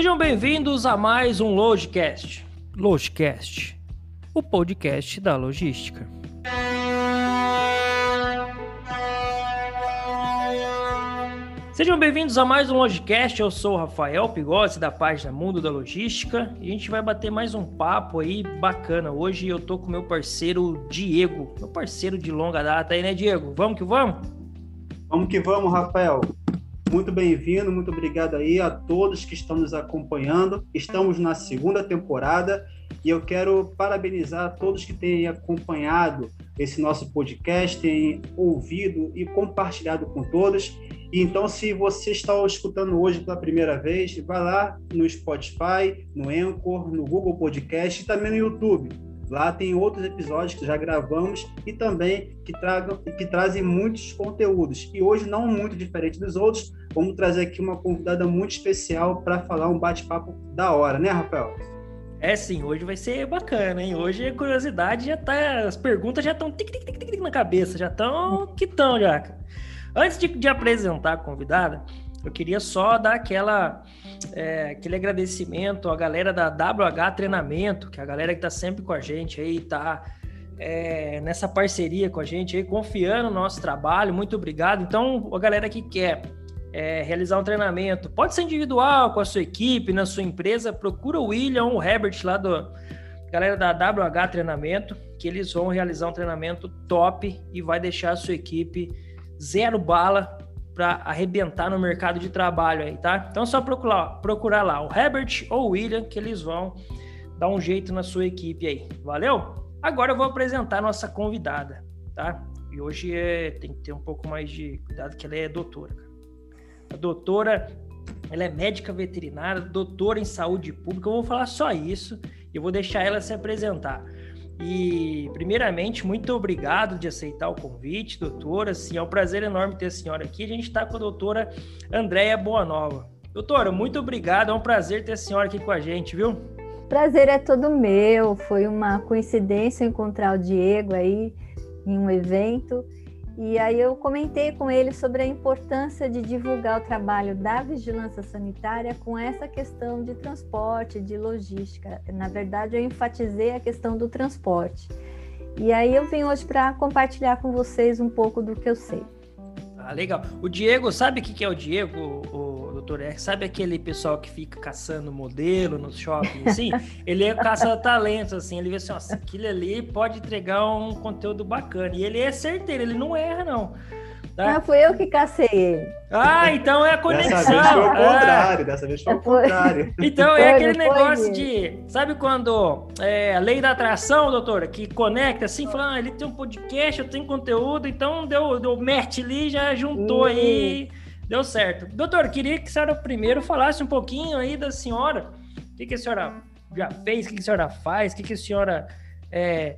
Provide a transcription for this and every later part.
Sejam bem-vindos a mais um Logicast. Logicast, o podcast da logística. Sejam bem-vindos a mais um Logicast. Eu sou o Rafael Pigossi da página Mundo da Logística e a gente vai bater mais um papo aí bacana. Hoje eu tô com meu parceiro Diego, meu parceiro de longa data aí, né, Diego? Vamos que vamos? Vamos que vamos, Rafael. Muito bem-vindo, muito obrigado aí a todos que estão nos acompanhando. Estamos na segunda temporada e eu quero parabenizar todos que têm acompanhado esse nosso podcast, têm ouvido e compartilhado com todos. Então, se você está escutando hoje pela primeira vez, vai lá no Spotify, no Anchor, no Google Podcast e também no YouTube. Lá tem outros episódios que já gravamos e também que, tragam, que trazem muitos conteúdos. E hoje, não muito diferente dos outros, vamos trazer aqui uma convidada muito especial para falar um bate-papo da hora, né, Rafael? É sim, hoje vai ser bacana, hein? Hoje a curiosidade já tá. As perguntas já estão tic, tic, tic, tic, na cabeça, já estão que estão já. Antes de, de, apresentar a convidada, eu queria só dar aquela, é, aquele agradecimento à galera da WH Treinamento, que é a galera que está sempre com a gente aí, tá é, nessa parceria com a gente aí, confiando no nosso trabalho. Muito obrigado. Então, a galera que quer é, realizar um treinamento, pode ser individual, com a sua equipe, na sua empresa, procura o William o Herbert lá do galera da WH Treinamento, que eles vão realizar um treinamento top e vai deixar a sua equipe zero bala para arrebentar no mercado de trabalho aí, tá? Então é só procurar, procurar lá o Herbert ou o William que eles vão dar um jeito na sua equipe aí. Valeu? Agora eu vou apresentar a nossa convidada, tá? E hoje é, tem que ter um pouco mais de cuidado que ela é doutora. A doutora, ela é médica veterinária, doutora em saúde pública. Eu vou falar só isso e vou deixar ela se apresentar. E, primeiramente, muito obrigado de aceitar o convite, doutora. Assim, é um prazer enorme ter a senhora aqui. A gente está com a doutora Andréia Boanova. Doutora, muito obrigado. É um prazer ter a senhora aqui com a gente, viu? Prazer é todo meu. Foi uma coincidência encontrar o Diego aí em um evento. E aí eu comentei com ele sobre a importância de divulgar o trabalho da vigilância sanitária com essa questão de transporte, de logística. Na verdade, eu enfatizei a questão do transporte. E aí eu vim hoje para compartilhar com vocês um pouco do que eu sei. Ah, legal. O Diego, sabe o que é o Diego, o, doutor? É, sabe aquele pessoal que fica caçando modelo no shopping, assim? ele é caça-talentos, assim. Ele vê assim, nossa, aquilo ali pode entregar um conteúdo bacana. E ele é certeiro, ele não erra, não. Tá? Não, fui eu que cacei ele. Ah, então é a conexão. Dessa vez foi o contrário, dessa vez foi o contrário. Então é aquele negócio de. Sabe quando é, a lei da atração, doutora, que conecta assim, fala, ah, ele tem um podcast, eu tenho conteúdo, então deu, deu match ali, já juntou aí, deu certo. Doutor, queria que a senhora primeiro falasse um pouquinho aí da senhora. O que, que a senhora já fez, o que, que a senhora faz, o que, que a senhora é,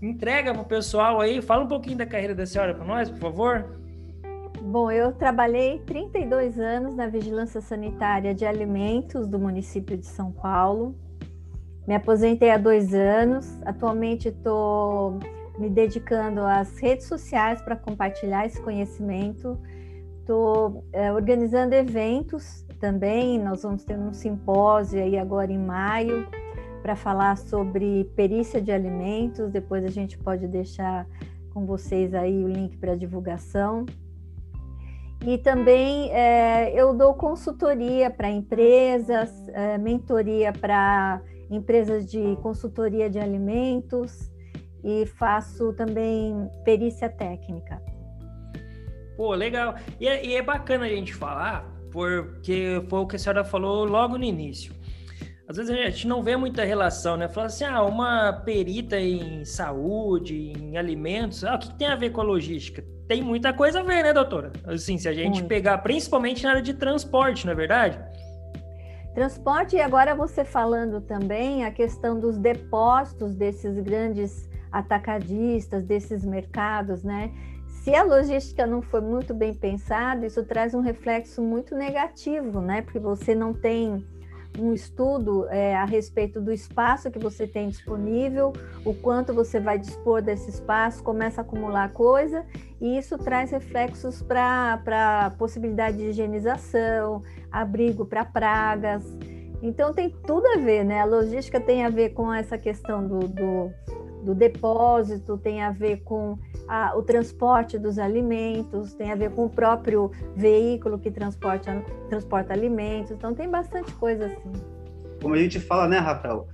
entrega para o pessoal aí. Fala um pouquinho da carreira da senhora para nós, por favor. Bom, eu trabalhei 32 anos na Vigilância Sanitária de Alimentos do município de São Paulo. Me aposentei há dois anos. Atualmente estou me dedicando às redes sociais para compartilhar esse conhecimento. Estou é, organizando eventos também. Nós vamos ter um simpósio aí agora em maio para falar sobre perícia de alimentos. Depois a gente pode deixar com vocês aí o link para divulgação. E também é, eu dou consultoria para empresas, é, mentoria para empresas de consultoria de alimentos e faço também perícia técnica. Pô, legal. E é, e é bacana a gente falar, porque foi o que a senhora falou logo no início. Às vezes a gente não vê muita relação, né? Fala assim, ah, uma perita em saúde, em alimentos, ah, o que tem a ver com a logística? tem muita coisa a ver, né, doutora? Assim, se a gente Muito. pegar, principalmente na área de transporte, não é verdade? Transporte, e agora você falando também a questão dos depósitos desses grandes atacadistas, desses mercados, né? Se a logística não for muito bem pensada, isso traz um reflexo muito negativo, né? Porque você não tem um estudo é, a respeito do espaço que você tem disponível, o quanto você vai dispor desse espaço, começa a acumular coisa, e isso traz reflexos para a possibilidade de higienização, abrigo para pragas. Então tem tudo a ver, né? A logística tem a ver com essa questão do, do, do depósito, tem a ver com a, o transporte dos alimentos, tem a ver com o próprio veículo que transporta, transporta alimentos. Então tem bastante coisa assim. Como a gente fala, né, Rafael?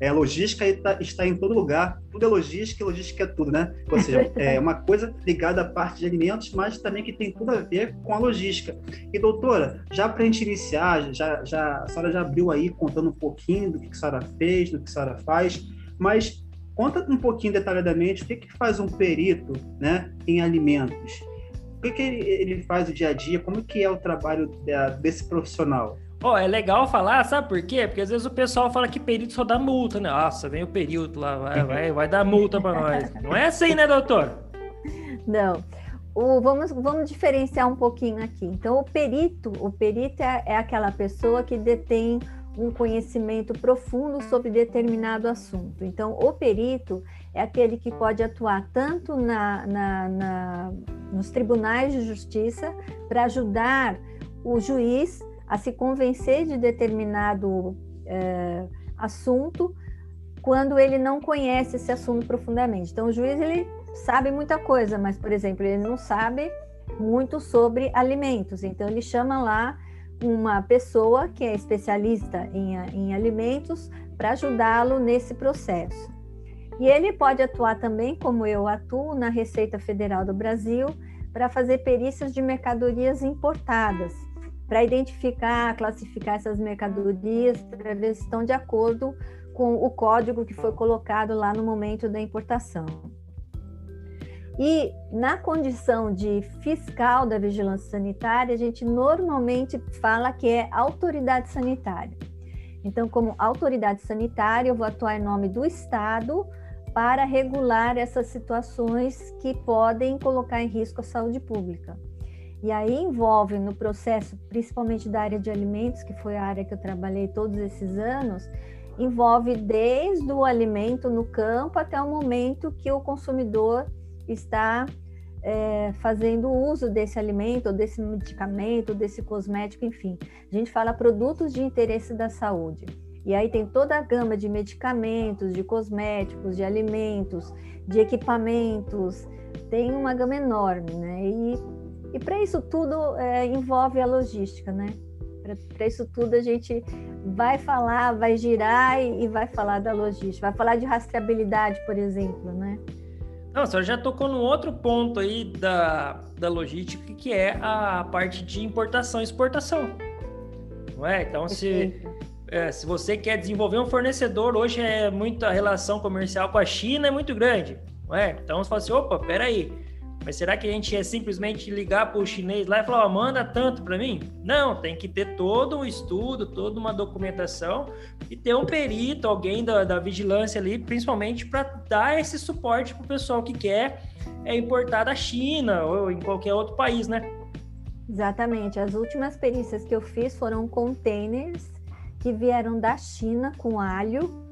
É, logística está, está em todo lugar, tudo é logística e logística é tudo, né? Ou seja, é uma coisa ligada à parte de alimentos, mas também que tem tudo a ver com a logística. E, doutora, já para a gente iniciar, já, já, a senhora já abriu aí contando um pouquinho do que a senhora fez, do que a senhora faz, mas conta um pouquinho detalhadamente o que, que faz um perito né, em alimentos. O que, que ele, ele faz o dia a dia, como que é o trabalho desse profissional? Ó, oh, é legal falar, sabe por quê? Porque às vezes o pessoal fala que perito só dá multa, né? Nossa, vem o perito lá, vai, vai, vai dar multa para nós. Não é assim, né, doutor? Não. O, vamos, vamos diferenciar um pouquinho aqui. Então, o perito, o perito é, é aquela pessoa que detém um conhecimento profundo sobre determinado assunto. Então, o perito é aquele que pode atuar tanto na, na, na nos tribunais de justiça para ajudar o juiz a se convencer de determinado é, assunto quando ele não conhece esse assunto profundamente. Então, o juiz ele sabe muita coisa, mas, por exemplo, ele não sabe muito sobre alimentos. Então, ele chama lá uma pessoa que é especialista em, em alimentos para ajudá-lo nesse processo. E ele pode atuar também, como eu atuo, na Receita Federal do Brasil, para fazer perícias de mercadorias importadas para identificar, classificar essas mercadorias, para ver se estão de acordo com o código que foi colocado lá no momento da importação. E na condição de fiscal da vigilância sanitária, a gente normalmente fala que é autoridade sanitária. Então, como autoridade sanitária, eu vou atuar em nome do Estado para regular essas situações que podem colocar em risco a saúde pública. E aí envolve no processo, principalmente da área de alimentos, que foi a área que eu trabalhei todos esses anos, envolve desde o alimento no campo até o momento que o consumidor está é, fazendo uso desse alimento, desse medicamento, desse cosmético, enfim. A gente fala produtos de interesse da saúde. E aí tem toda a gama de medicamentos, de cosméticos, de alimentos, de equipamentos, tem uma gama enorme, né? E e para isso tudo é, envolve a logística, né? Para isso tudo a gente vai falar, vai girar e, e, vai falar da logística, vai falar de rastreabilidade, por exemplo, né? Não, a senhora já tocou num outro ponto aí da, da logística, que é a parte de importação e exportação. Não é? Então, se, é, se você quer desenvolver um fornecedor, hoje é muita relação comercial com a China é muito grande. Não é? Então, você fala assim, opa, peraí, mas será que a gente é simplesmente ligar para o chinês lá e falar, oh, manda tanto para mim? Não, tem que ter todo um estudo, toda uma documentação e ter um perito, alguém da, da vigilância ali, principalmente para dar esse suporte para o pessoal que quer é, importar da China ou em qualquer outro país, né? Exatamente. As últimas perícias que eu fiz foram containers que vieram da China com alho,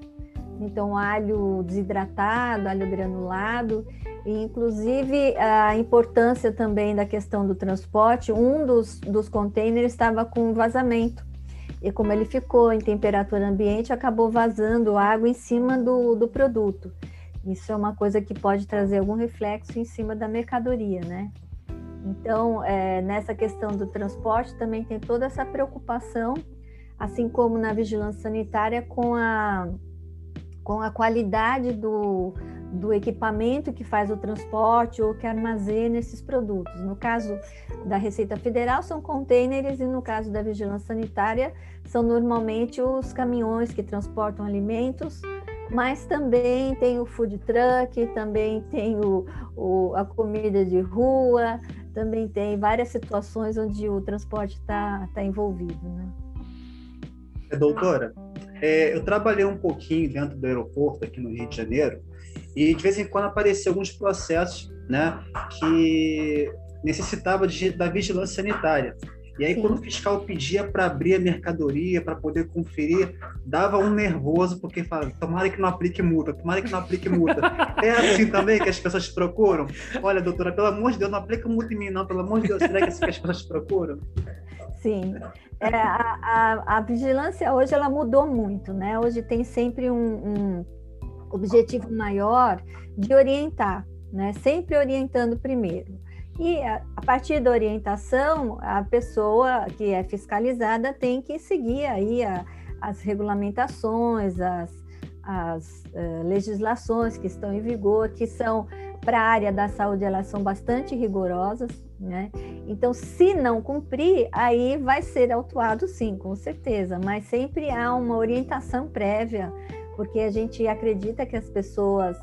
então alho desidratado, alho granulado e, inclusive, a importância também da questão do transporte, um dos, dos containers estava com vazamento. E como ele ficou em temperatura ambiente, acabou vazando água em cima do, do produto. Isso é uma coisa que pode trazer algum reflexo em cima da mercadoria, né? Então, é, nessa questão do transporte, também tem toda essa preocupação, assim como na vigilância sanitária, com a, com a qualidade do, do equipamento que faz o transporte ou que armazena esses produtos. No caso da Receita Federal, são containers, e no caso da Vigilância Sanitária, são normalmente os caminhões que transportam alimentos, mas também tem o food truck, também tem o, o a comida de rua, também tem várias situações onde o transporte está tá envolvido. Né? Doutora, é, eu trabalhei um pouquinho dentro do aeroporto aqui no Rio de Janeiro e de vez em quando apareciam alguns processos né, que necessitava de, da vigilância sanitária. E aí, Sim. quando o fiscal pedia para abrir a mercadoria, para poder conferir, dava um nervoso, porque fala, tomara que não aplique multa, tomara que não aplique multa. é assim também que as pessoas procuram? Olha, doutora, pelo amor de Deus, não aplica multa em mim, não, pelo amor de Deus, será que é assim que as pessoas procuram? Sim. É, a, a, a, vigilância hoje ela mudou muito, né? Hoje tem sempre um, um objetivo maior de orientar, né? Sempre orientando primeiro. E a, partir da orientação, a pessoa que é fiscalizada tem que seguir aí a, as regulamentações, as, as uh, legislações que estão em vigor, que são para a área da saúde, elas são bastante rigorosas, né? Então, se não cumprir, aí vai ser autuado sim, com certeza, mas sempre há uma orientação prévia, porque a gente acredita que as pessoas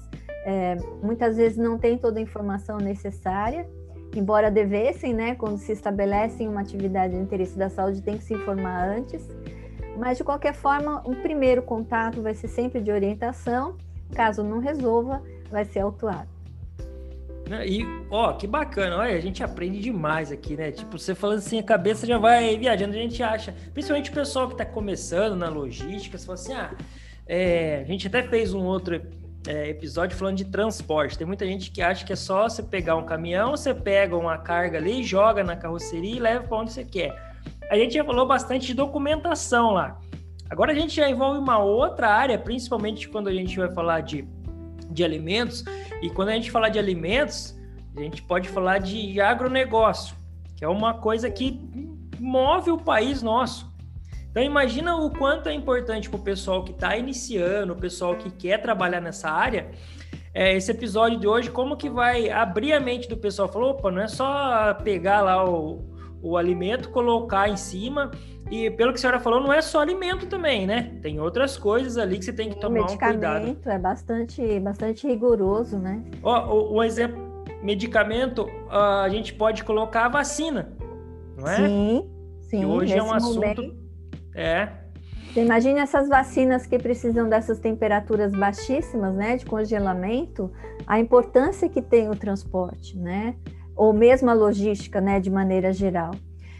é, muitas vezes não têm toda a informação necessária, embora devessem, né? Quando se estabelecem uma atividade de interesse da saúde, tem que se informar antes. Mas, de qualquer forma, o primeiro contato vai ser sempre de orientação. Caso não resolva, vai ser autuado. Né, e, ó, que bacana, olha, a gente aprende demais aqui, né? Tipo, você falando assim, a cabeça já vai viajando, a gente acha, principalmente o pessoal que está começando na logística, você fala assim, ah, é, a gente até fez um outro é, episódio falando de transporte. Tem muita gente que acha que é só você pegar um caminhão, você pega uma carga ali, joga na carroceria e leva para onde você quer a gente já falou bastante de documentação lá. Agora a gente já envolve uma outra área, principalmente quando a gente vai falar de, de alimentos. E quando a gente falar de alimentos, a gente pode falar de agronegócio, que é uma coisa que move o país nosso. Então imagina o quanto é importante para o pessoal que está iniciando, o pessoal que quer trabalhar nessa área, é, esse episódio de hoje, como que vai abrir a mente do pessoal? Falou, opa, não é só pegar lá o, o alimento, colocar em cima. E pelo que a senhora falou, não é só alimento também, né? Tem outras coisas ali que você tem que tomar um cuidado. Medicamento é bastante, bastante rigoroso, né? Ó, um exemplo, medicamento, a gente pode colocar a vacina, não é? Sim, sim. Que hoje é um assunto... Momento... É. Imagina essas vacinas que precisam dessas temperaturas baixíssimas, né, de congelamento, a importância que tem o transporte, né? Ou mesmo a logística, né, de maneira geral.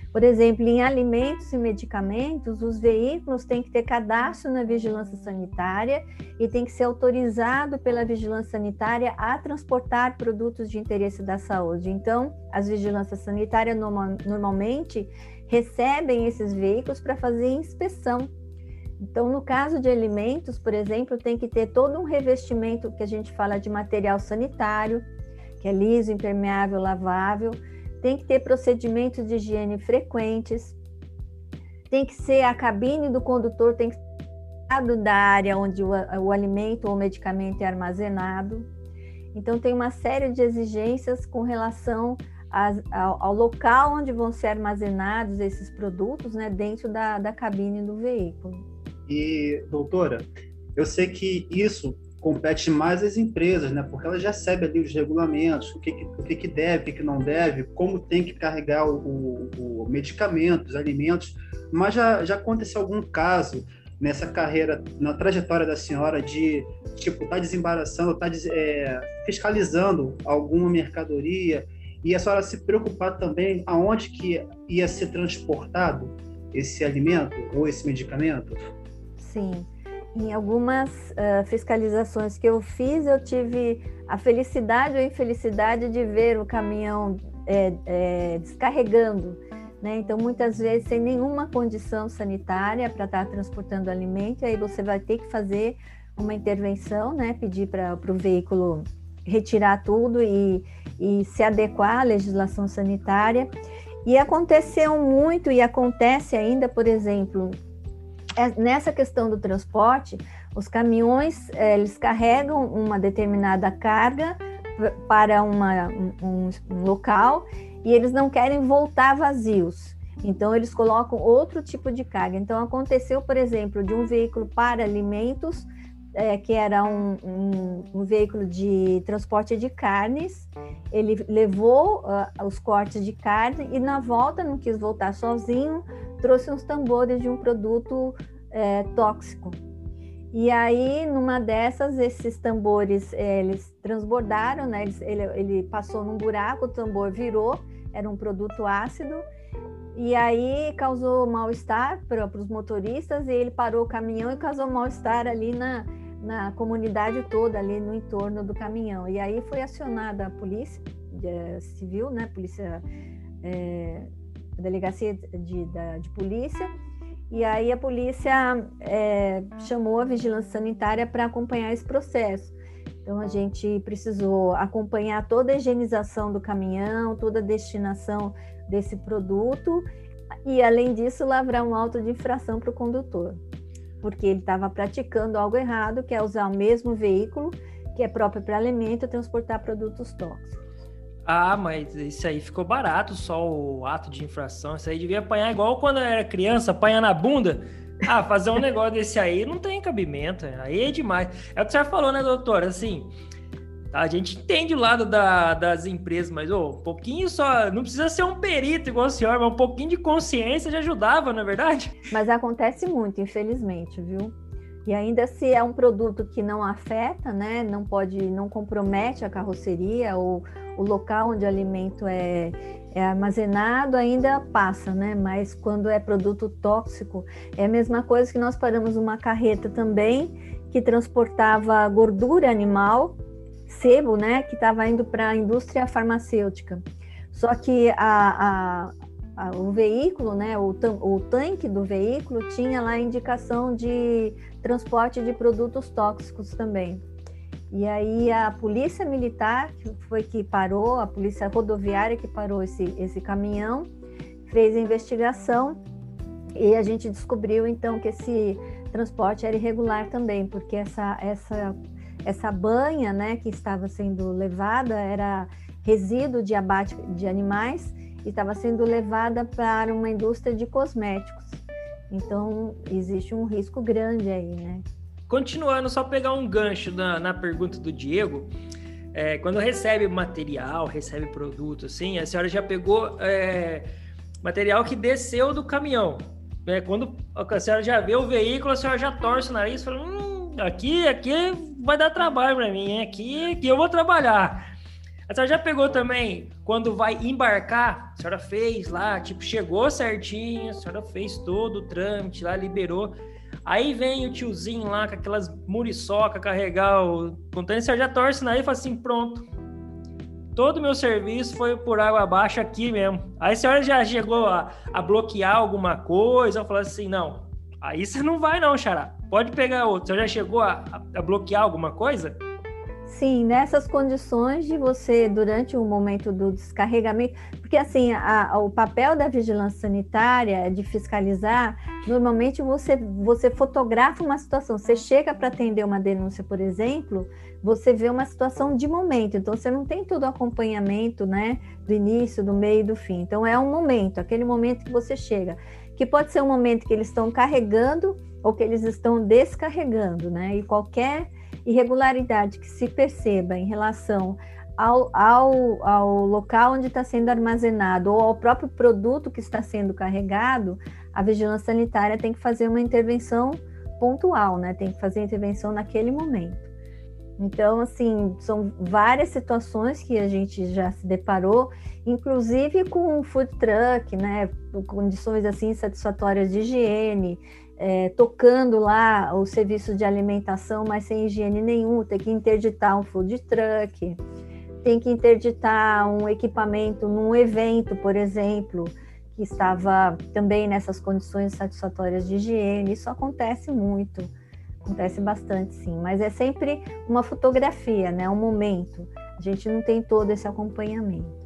Por exemplo, em alimentos e medicamentos, os veículos têm que ter cadastro na vigilância sanitária e tem que ser autorizado pela vigilância sanitária a transportar produtos de interesse da saúde. Então, as vigilâncias sanitárias normal, normalmente recebem esses veículos para fazer inspeção. Então, no caso de alimentos, por exemplo, tem que ter todo um revestimento que a gente fala de material sanitário, que é liso, impermeável, lavável. Tem que ter procedimentos de higiene frequentes. Tem que ser a cabine do condutor, tem que ser da área onde o, o alimento ou o medicamento é armazenado. Então, tem uma série de exigências com relação ao, ao, local onde vão ser armazenados esses produtos, né, dentro da, da cabine do veículo. E, doutora, eu sei que isso compete mais às empresas, né? Porque elas já recebem ali os regulamentos, o que, que o que, que deve, o que, que não deve, como tem que carregar o, o, o medicamento, os alimentos. Mas já, já aconteceu algum caso nessa carreira, na trajetória da senhora, de tipo tá desembaraçando, tá, é, fiscalizando alguma mercadoria e a senhora se preocupar também aonde que ia ser transportado esse alimento ou esse medicamento? Sim em algumas uh, fiscalizações que eu fiz, eu tive a felicidade ou infelicidade de ver o caminhão é, é, descarregando. Né? Então, muitas vezes, sem nenhuma condição sanitária para estar tá transportando alimento, aí você vai ter que fazer uma intervenção, né? pedir para o veículo retirar tudo e, e se adequar à legislação sanitária. E aconteceu muito e acontece ainda, por exemplo, nessa questão do transporte, os caminhões é, eles carregam uma determinada carga para uma, um, um local e eles não querem voltar vazios. Então, eles colocam outro tipo de carga. Então, aconteceu, por exemplo, de um veículo para alimentos, é, que era um, um, um, veículo de transporte de carnes, ele levou uh, os cortes de carne e, na volta, não quis voltar sozinho, trouxe uns tambores de um produto é, tóxico. E aí, numa dessas, esses tambores, é, eles transbordaram, né? ele, ele passou num buraco, o tambor virou, era um produto ácido, e aí causou mal-estar para os motoristas, e ele parou o caminhão e causou mal-estar ali na, na comunidade toda, ali no entorno do caminhão. E aí foi acionada a polícia civil, né? Polícia é, delegacia de, de, de polícia, e aí a polícia é, chamou a vigilância sanitária para acompanhar esse processo. Então a gente precisou acompanhar toda a higienização do caminhão, toda a destinação desse produto e, além disso, lavrar um auto de infração para o condutor, porque ele estava praticando algo errado, que é usar o mesmo veículo que é próprio para alimento transportar produtos tóxicos. Ah, mas isso aí ficou barato, só o ato de infração. Isso aí devia apanhar igual quando era criança, apanhar na bunda. Ah, fazer um negócio desse aí não tem cabimento. Aí é demais. É o que você falou, né, doutor? Assim, a gente entende o lado da, das empresas, mas oh, um pouquinho só, não precisa ser um perito igual o senhor, mas um pouquinho de consciência já ajudava, não é verdade? Mas acontece muito, infelizmente, viu? E ainda se é um produto que não afeta, né, não pode, não compromete a carroceria ou o local onde o alimento é, é armazenado, ainda passa, né? Mas quando é produto tóxico, é a mesma coisa que nós paramos uma carreta também que transportava gordura animal, sebo, né, que estava indo para a indústria farmacêutica. Só que a, a o veículo, né, o, o tanque do veículo tinha lá a indicação de transporte de produtos tóxicos também. E aí a polícia militar que foi que parou, a polícia rodoviária que parou esse, esse caminhão, fez a investigação e a gente descobriu então que esse transporte era irregular também, porque essa essa essa banha, né, que estava sendo levada era resíduo de abate de animais e estava sendo levada para uma indústria de cosméticos. Então, existe um risco grande aí, né? Continuando, só pegar um gancho na, na pergunta do Diego. É, quando recebe material, recebe produto, assim, a senhora já pegou é, material que desceu do caminhão. Né? Quando a senhora já vê o veículo, a senhora já torce o nariz e fala: hum, aqui, aqui vai dar trabalho para mim, aqui, aqui eu vou trabalhar. A senhora já pegou também, quando vai embarcar, a senhora fez lá, tipo, chegou certinho, a senhora fez todo o trâmite lá, liberou. Aí vem o tiozinho lá com aquelas muriçoca carregar o container, a senhora já torce na e fala assim, pronto. Todo o meu serviço foi por água abaixo aqui mesmo. Aí a senhora já chegou a, a bloquear alguma coisa, ou falou assim, não, aí você não vai não, xará. Pode pegar outro. Senhora já chegou a, a bloquear alguma coisa? Sim, nessas condições de você, durante o momento do descarregamento, porque assim, a, o papel da vigilância sanitária é de fiscalizar, normalmente você, você fotografa uma situação, você chega para atender uma denúncia, por exemplo, você vê uma situação de momento, então você não tem todo o acompanhamento, né, do início, do meio e do fim. Então é um momento, aquele momento que você chega, que pode ser um momento que eles estão carregando ou que eles estão descarregando, né, e qualquer irregularidade que se perceba em relação ao, ao, ao local onde está sendo armazenado ou ao próprio produto que está sendo carregado, a vigilância sanitária tem que fazer uma intervenção pontual, né? Tem que fazer intervenção naquele momento. Então, assim, são várias situações que a gente já se deparou, inclusive com food truck, né? Condições assim satisfatórias de higiene, é, tocando lá o serviço de alimentação, mas sem higiene nenhum, tem que interditar um food truck, tem que interditar um equipamento num evento, por exemplo, que estava também nessas condições satisfatórias de higiene. Isso acontece muito, acontece bastante, sim, mas é sempre uma fotografia, né? Um momento. A gente não tem todo esse acompanhamento.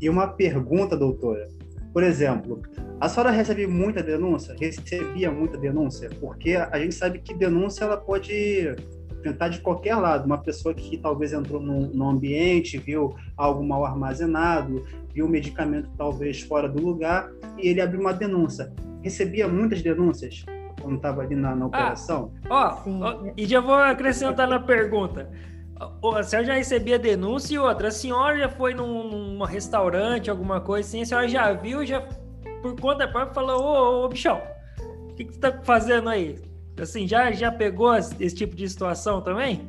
E uma pergunta, doutora. Por exemplo, a senhora recebe muita denúncia? Recebia muita denúncia? Porque a gente sabe que denúncia ela pode tentar de qualquer lado. Uma pessoa que talvez entrou num, num ambiente, viu algo mal armazenado, viu um medicamento talvez fora do lugar e ele abriu uma denúncia. Recebia muitas denúncias quando estava ali na, na ah, operação? Ah, ó, e já vou acrescentar na pergunta. A senhora já recebia denúncia e outra, a senhora já foi num, num restaurante, alguma coisa assim, a senhora já viu, já por conta própria falou, ô, ô bichão, o que, que você tá fazendo aí? Assim, já, já pegou esse tipo de situação também?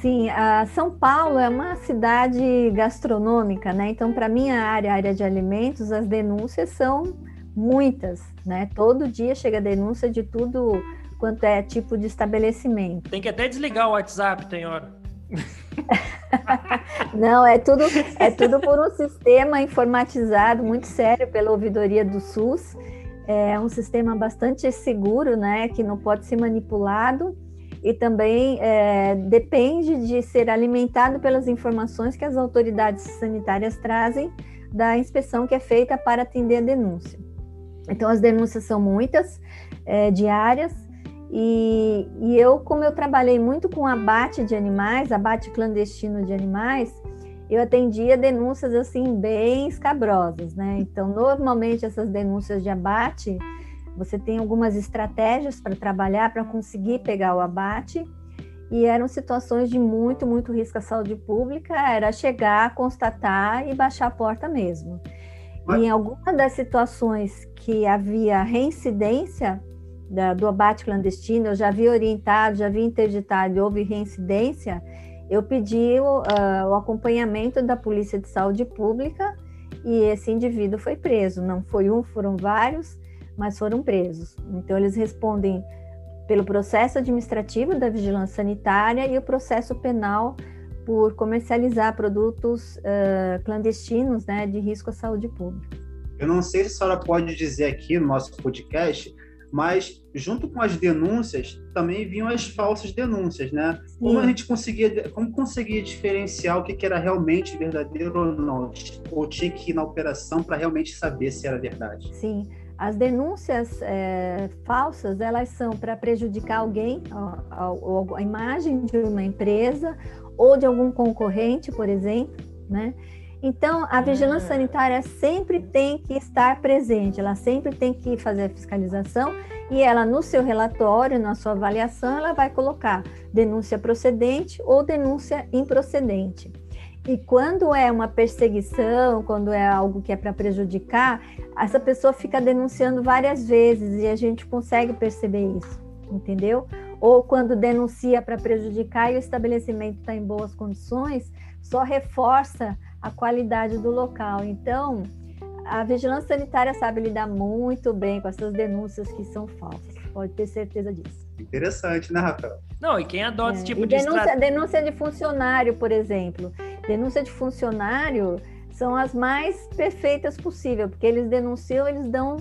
Sim, a São Paulo é uma cidade gastronômica, né? Então, para minha área, área de alimentos, as denúncias são muitas, né? Todo dia chega denúncia de tudo quanto é tipo de estabelecimento. Tem que até desligar o WhatsApp, tem hora. Não, é tudo, é tudo por um sistema informatizado muito sério pela ouvidoria do SUS. É um sistema bastante seguro, né, que não pode ser manipulado e também é, depende de ser alimentado pelas informações que as autoridades sanitárias trazem da inspeção que é feita para atender a denúncia. Então, as denúncias são muitas, é, diárias, e, e, eu, como eu trabalhei muito com abate de animais, abate clandestino de animais, eu atendia denúncias assim bem escabrosas, né? Então, normalmente essas denúncias de abate, você tem algumas estratégias para trabalhar para conseguir pegar o abate, e eram situações de muito, muito risco à saúde pública, era chegar, constatar e baixar a porta mesmo. Mas... E em alguma das situações que havia reincidência da, do abate clandestino, eu já vi orientado, já vi interditado houve reincidência, eu pedi o, uh, o acompanhamento da Polícia de Saúde Pública e esse indivíduo foi preso. Não foi um, foram vários, mas foram presos. Então, eles respondem pelo processo administrativo da vigilância sanitária e o processo penal por comercializar produtos uh, clandestinos né, de risco à saúde pública. Eu não sei se a senhora pode dizer aqui no nosso podcast mas junto com as denúncias também vinham as falsas denúncias, né? Sim. Como a gente conseguia, como conseguia diferenciar o que, que era realmente verdadeiro ou não? Ou tinha que ir na operação para realmente saber se era verdade? Sim, as denúncias é, falsas elas são para prejudicar alguém, a, a, a imagem de uma empresa ou de algum concorrente, por exemplo, né? Então, a vigilância é. sanitária sempre tem que estar presente, ela sempre tem que fazer a fiscalização e ela, no seu relatório, na sua avaliação, ela vai colocar denúncia procedente ou denúncia improcedente. E quando é uma perseguição, quando é algo que é para prejudicar, essa pessoa fica denunciando várias vezes e a gente consegue perceber isso, entendeu? Ou quando denuncia para prejudicar e o estabelecimento está em boas condições, só reforça a qualidade do local. Então, a vigilância sanitária sabe lidar muito bem com essas denúncias que são falsas. Pode ter certeza disso. Interessante, né, Rafael? Não, e quem adota é, esse tipo de denúncia, denúncia de funcionário, por exemplo. Denúncia de funcionário são as mais perfeitas possível, porque eles denunciam, eles dão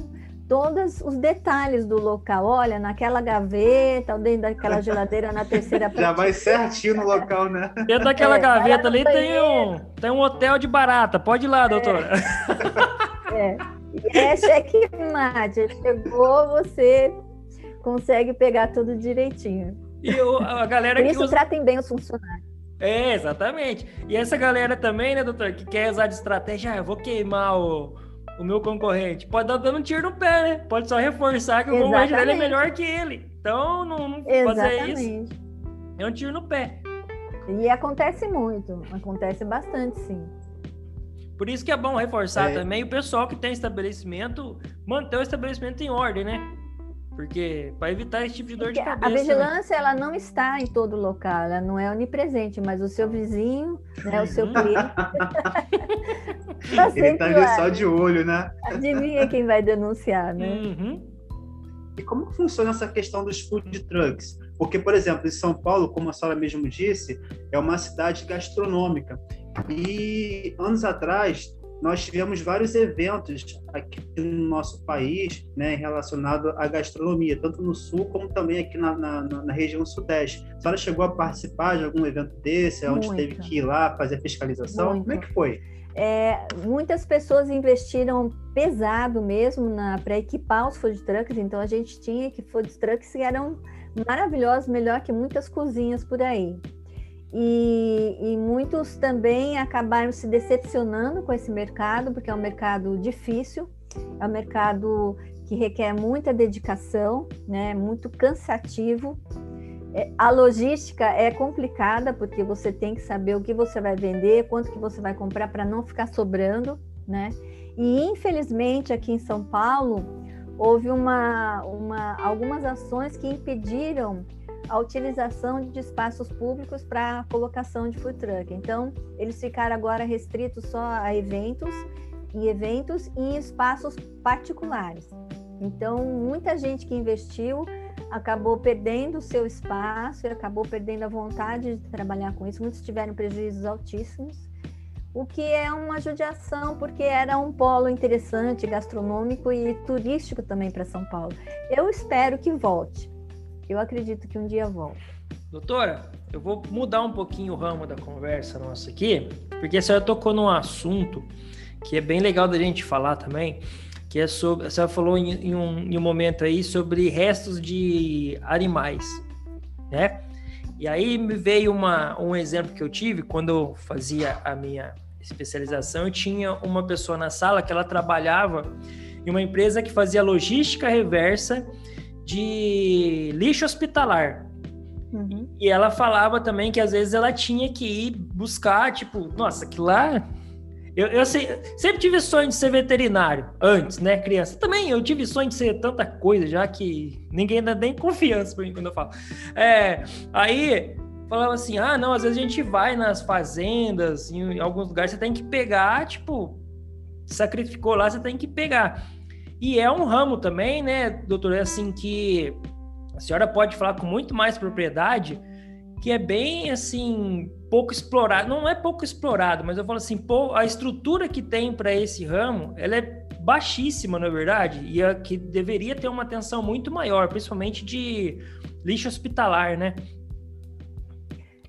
todos os detalhes do local. Olha, naquela gaveta, dentro daquela geladeira na terceira Já vai certinho no local, né? Dentro daquela é, gaveta ali tem um, tem um hotel de barata. Pode ir lá, é. doutora. É. E é checkmate. Chegou, você consegue pegar tudo direitinho. E eu, a galera Por isso, usa... tratem bem os funcionários. É, exatamente. E essa galera também, né, doutor, que quer usar de estratégia, ah, eu vou queimar o o meu concorrente. Pode dar dando um tiro no pé, né? Pode só reforçar que o concorrente dele é melhor que ele. Então, não, não fazer isso. É um tiro no pé. E acontece muito, acontece bastante, sim. Por isso que é bom reforçar é. também o pessoal que tem estabelecimento, manter o estabelecimento em ordem, né? Porque para evitar esse tipo de dor Porque de cabeça. A né? vigilância né? ela não está em todo local, ela não é onipresente, mas o seu vizinho, né, o seu uhum. cliente. tá Ele está ali só de olho, né? Adivinha quem vai denunciar, né? Uhum. E como funciona essa questão dos food trucks? Porque, por exemplo, em São Paulo, como a senhora mesmo disse, é uma cidade gastronômica. E anos atrás nós tivemos vários eventos aqui no nosso país, né, relacionado à gastronomia, tanto no sul como também aqui na, na, na região sudeste. A senhora chegou a participar de algum evento desse, onde teve que ir lá fazer fiscalização? Muito. Como é que foi? É, muitas pessoas investiram pesado mesmo para equipar os food trucks, então a gente tinha que food trucks que eram maravilhosos, melhor que muitas cozinhas por aí. E, e, muitos também acabaram se decepcionando com esse mercado, porque é um mercado difícil, é um mercado que requer muita dedicação, né, muito cansativo. É, a logística é complicada, porque você tem que saber o que você vai vender, quanto que você vai comprar para não ficar sobrando, né? E infelizmente aqui em São Paulo houve uma, uma, algumas ações que impediram a utilização de espaços públicos para colocação de food truck. Então, eles ficaram agora restritos só a eventos, em eventos e em espaços particulares. Então, muita gente que investiu acabou perdendo o seu espaço e acabou perdendo a vontade de trabalhar com isso. Muitos tiveram prejuízos altíssimos, o que é uma judiação, porque era um polo interessante, gastronômico e turístico também para São Paulo. Eu espero que volte. Eu acredito que um dia volte. Doutora, eu vou mudar um pouquinho o ramo da conversa nossa aqui, porque a senhora tocou num assunto que é bem legal da gente falar também, que é sobre. A senhora falou em, em, um, em um momento aí sobre restos de animais, né? E aí me veio uma, um exemplo que eu tive quando eu fazia a minha especialização. Eu tinha uma pessoa na sala que ela trabalhava em uma empresa que fazia logística reversa de lixo hospitalar. Uhum. E ela falava também que às vezes ela tinha que ir buscar, tipo, nossa, que lá eu, eu sei, sempre tive sonho de ser veterinário, antes, né, criança. Também eu tive sonho de ser tanta coisa, já que ninguém dá nem confiança pra mim quando eu falo. É, aí falava assim: ah, não, às vezes a gente vai nas fazendas, em, alguns lugares você tem que pegar, tipo, sacrificou lá, você tem que pegar. E é um ramo também, né, doutor, é assim que a senhora pode falar com muito mais propriedade, que é bem assim pouco explorado. Não é pouco explorado, mas eu falo assim, a estrutura que tem para esse ramo, ela é baixíssima, na é verdade, e a que deveria ter uma atenção muito maior, principalmente de lixo hospitalar, né?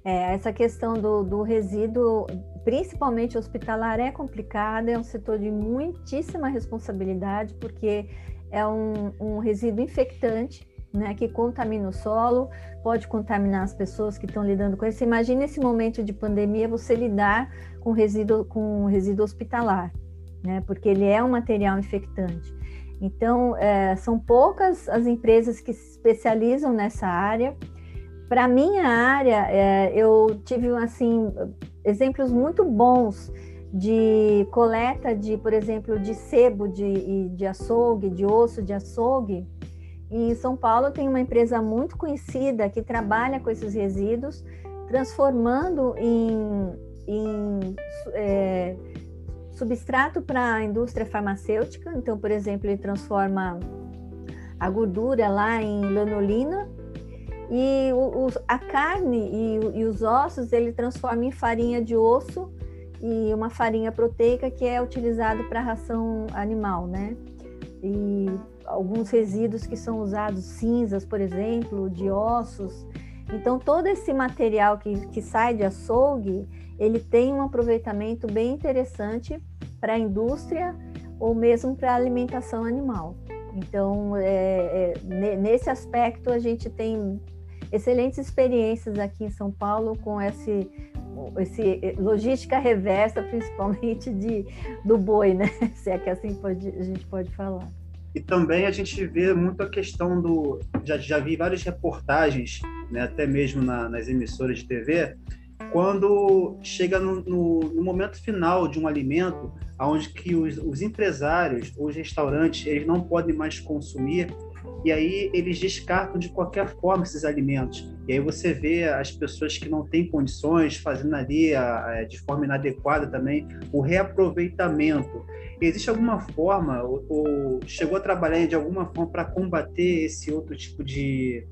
É, essa questão do, do resíduo, principalmente hospitalar, é complicada, é um setor de muitíssima responsabilidade, porque é um, um resíduo infectante, né, que contamina o solo, pode contaminar as pessoas que estão lidando com isso. Imagina esse momento de pandemia você lidar com resíduo, com resíduo hospitalar, né, porque ele é um material infectante. Então, é, são poucas as empresas que se especializam nessa área. Para minha área, é, eu tive assim exemplos muito bons de coleta de, por exemplo, de sebo de, de açougue, de osso de açougue, em São Paulo tem uma empresa muito conhecida que trabalha com esses resíduos, transformando em, em é, substrato para a indústria farmacêutica. Então, por exemplo, ele transforma a gordura lá em lanolina e o, o, a carne e, e, os ossos ele transforma em farinha de osso e uma farinha proteica que é utilizado para ração animal, né? E alguns resíduos que são usados, cinzas, por exemplo, de ossos. Então, todo esse material que, que sai de açougue, ele tem um aproveitamento bem interessante para a indústria ou mesmo para a alimentação animal. Então, é, é, nesse aspecto, a gente tem excelentes experiências aqui em São Paulo com esse, esse eh, logística reversa, principalmente de, do boi, né? Se é que assim pode, a gente pode falar. E também a gente vê muito a questão do. Já, já vi várias reportagens, né, até mesmo na, nas emissoras de TV, quando chega no, no, no, momento final de um alimento, onde que os, os empresários, os restaurantes, eles não podem mais consumir e aí eles descartam de qualquer forma esses alimentos. E aí você vê as pessoas que não têm condições fazendo ali a, a, de forma inadequada também o reaproveitamento. Existe alguma forma, ou, ou chegou a trabalhar de alguma forma para combater esse outro tipo de,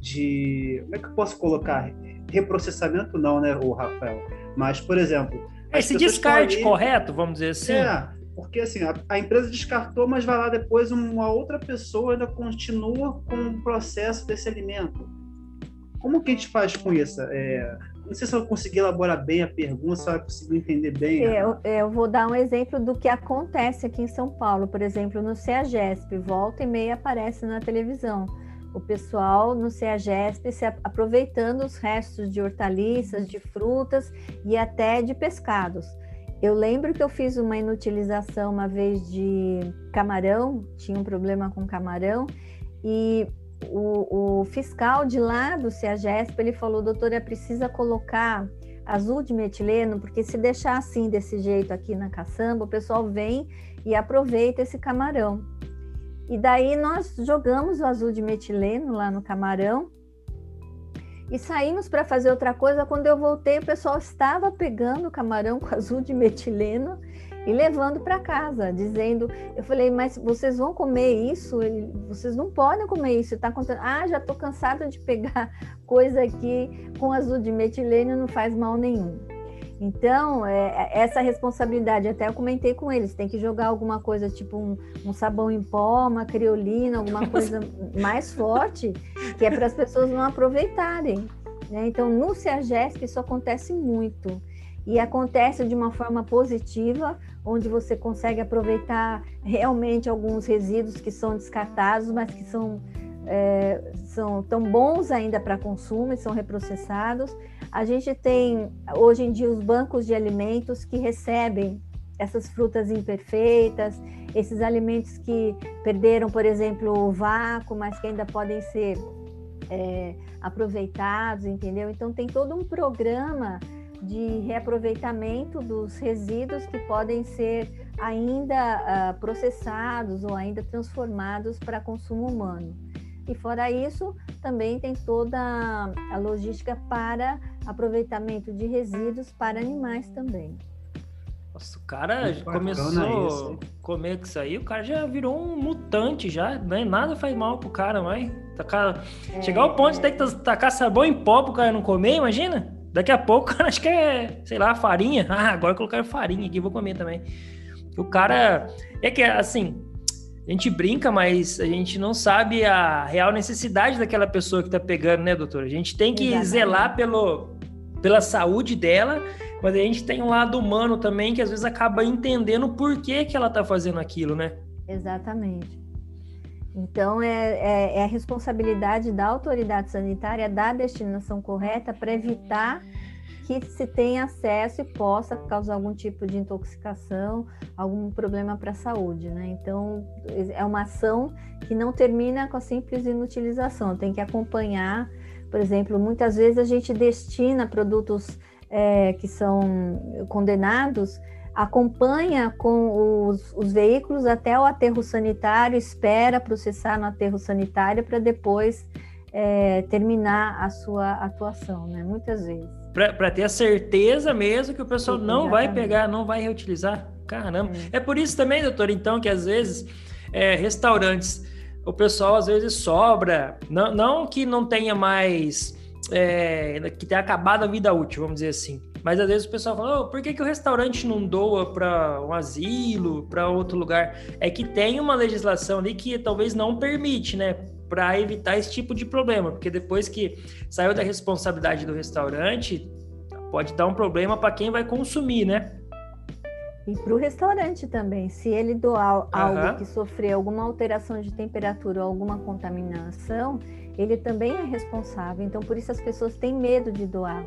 de. Como é que eu posso colocar? Reprocessamento não, né, o Rafael? Mas, por exemplo. Esse descarte ali, correto, vamos dizer assim. É, porque assim, a, a, empresa descartou, mas vai lá depois uma outra pessoa ainda continua com o processo desse alimento. Como que a gente faz com isso? É, não sei se eu consegui elaborar bem a pergunta, se eu conseguiu entender bem. É, eu, eu, vou dar um exemplo do que acontece aqui em São Paulo. Por exemplo, no CEAGESP, volta e meia aparece na televisão. O pessoal no CEAGESP se aproveitando os restos de hortaliças, de frutas e até de pescados. Eu lembro que eu fiz uma inutilização uma vez de camarão, tinha um problema com camarão, e o, o fiscal de lá do CEAGESP, ele falou, doutora, precisa colocar azul de metileno, porque se deixar assim, desse jeito aqui na caçamba, o pessoal vem e aproveita esse camarão. E daí nós jogamos o azul de metileno lá no camarão, e saímos para fazer outra coisa. Quando eu voltei, o pessoal estava pegando o camarão com azul de metileno e levando para casa, dizendo, eu falei, mas vocês vão comer isso? Vocês não podem comer isso. Está contando, ah, já estou cansada de pegar coisa aqui com azul de metilênio, não faz mal nenhum. Então, é, essa responsabilidade, até eu comentei com eles, tem que jogar alguma coisa tipo um, um sabão em pó, uma criolina, alguma coisa mais forte, que é para as pessoas não aproveitarem. Né? Então, no CEAGESP isso acontece muito. E acontece de uma forma positiva, onde você consegue aproveitar realmente alguns resíduos que são descartados, mas que são, é, são tão bons ainda para consumo e são reprocessados. A gente tem, hoje em dia, os bancos de alimentos que recebem essas frutas imperfeitas, esses alimentos que perderam, por exemplo, o vácuo, mas que ainda podem ser é, aproveitados, entendeu? Então tem todo um programa de reaproveitamento dos resíduos que podem ser ainda uh, processados ou ainda transformados para consumo humano. E fora isso, também tem toda a logística para aproveitamento de resíduos para animais também. Nossa, o cara começou a comer com isso aí, o cara já virou um mutante já, né? Nada faz mal pro cara, mas tacar... É, chegar ao ponto de ter que tacar sabão em pó pro cara não comer, imagina? Daqui a pouco, acho que é, sei lá, farinha. Ah, agora colocaram farinha aqui, vou comer também. O cara. É que, assim, a gente brinca, mas a gente não sabe a real necessidade daquela pessoa que tá pegando, né, doutor? A gente tem que Exatamente. zelar pelo, pela saúde dela, mas a gente tem um lado humano também que às vezes acaba entendendo por que, que ela tá fazendo aquilo, né? Exatamente. Então, é, é, é, a responsabilidade da autoridade sanitária dar a destinação correta para evitar que se tenha acesso e possa causar algum tipo de intoxicação, algum problema para a saúde, né? Então, é uma ação que não termina com a simples inutilização, tem que acompanhar, por exemplo, muitas vezes a gente destina produtos é, que são condenados acompanha com os, os, veículos até o aterro sanitário, espera processar no aterro sanitário para depois é, terminar a sua atuação, né? Muitas vezes. Para ter a certeza mesmo que o pessoal não vai pegar, não vai reutilizar. Caramba. É. é. por isso também, doutor, então, que às vezes é, restaurantes, o pessoal às vezes sobra, não, não que não tenha mais. É, que tenha acabado a vida útil, vamos dizer assim mas às vezes o pessoal fala, oh, por que, que o restaurante não doa para um asilo, para outro lugar? É que tem uma legislação ali que talvez não permite, né? Para evitar esse tipo de problema, porque depois que saiu da responsabilidade do restaurante, pode dar um problema para quem vai consumir, né? E para o restaurante também, se ele doar uhum. algo que sofreu alguma alteração de temperatura ou alguma contaminação, ele também é responsável. Então, por isso as pessoas têm medo de doar.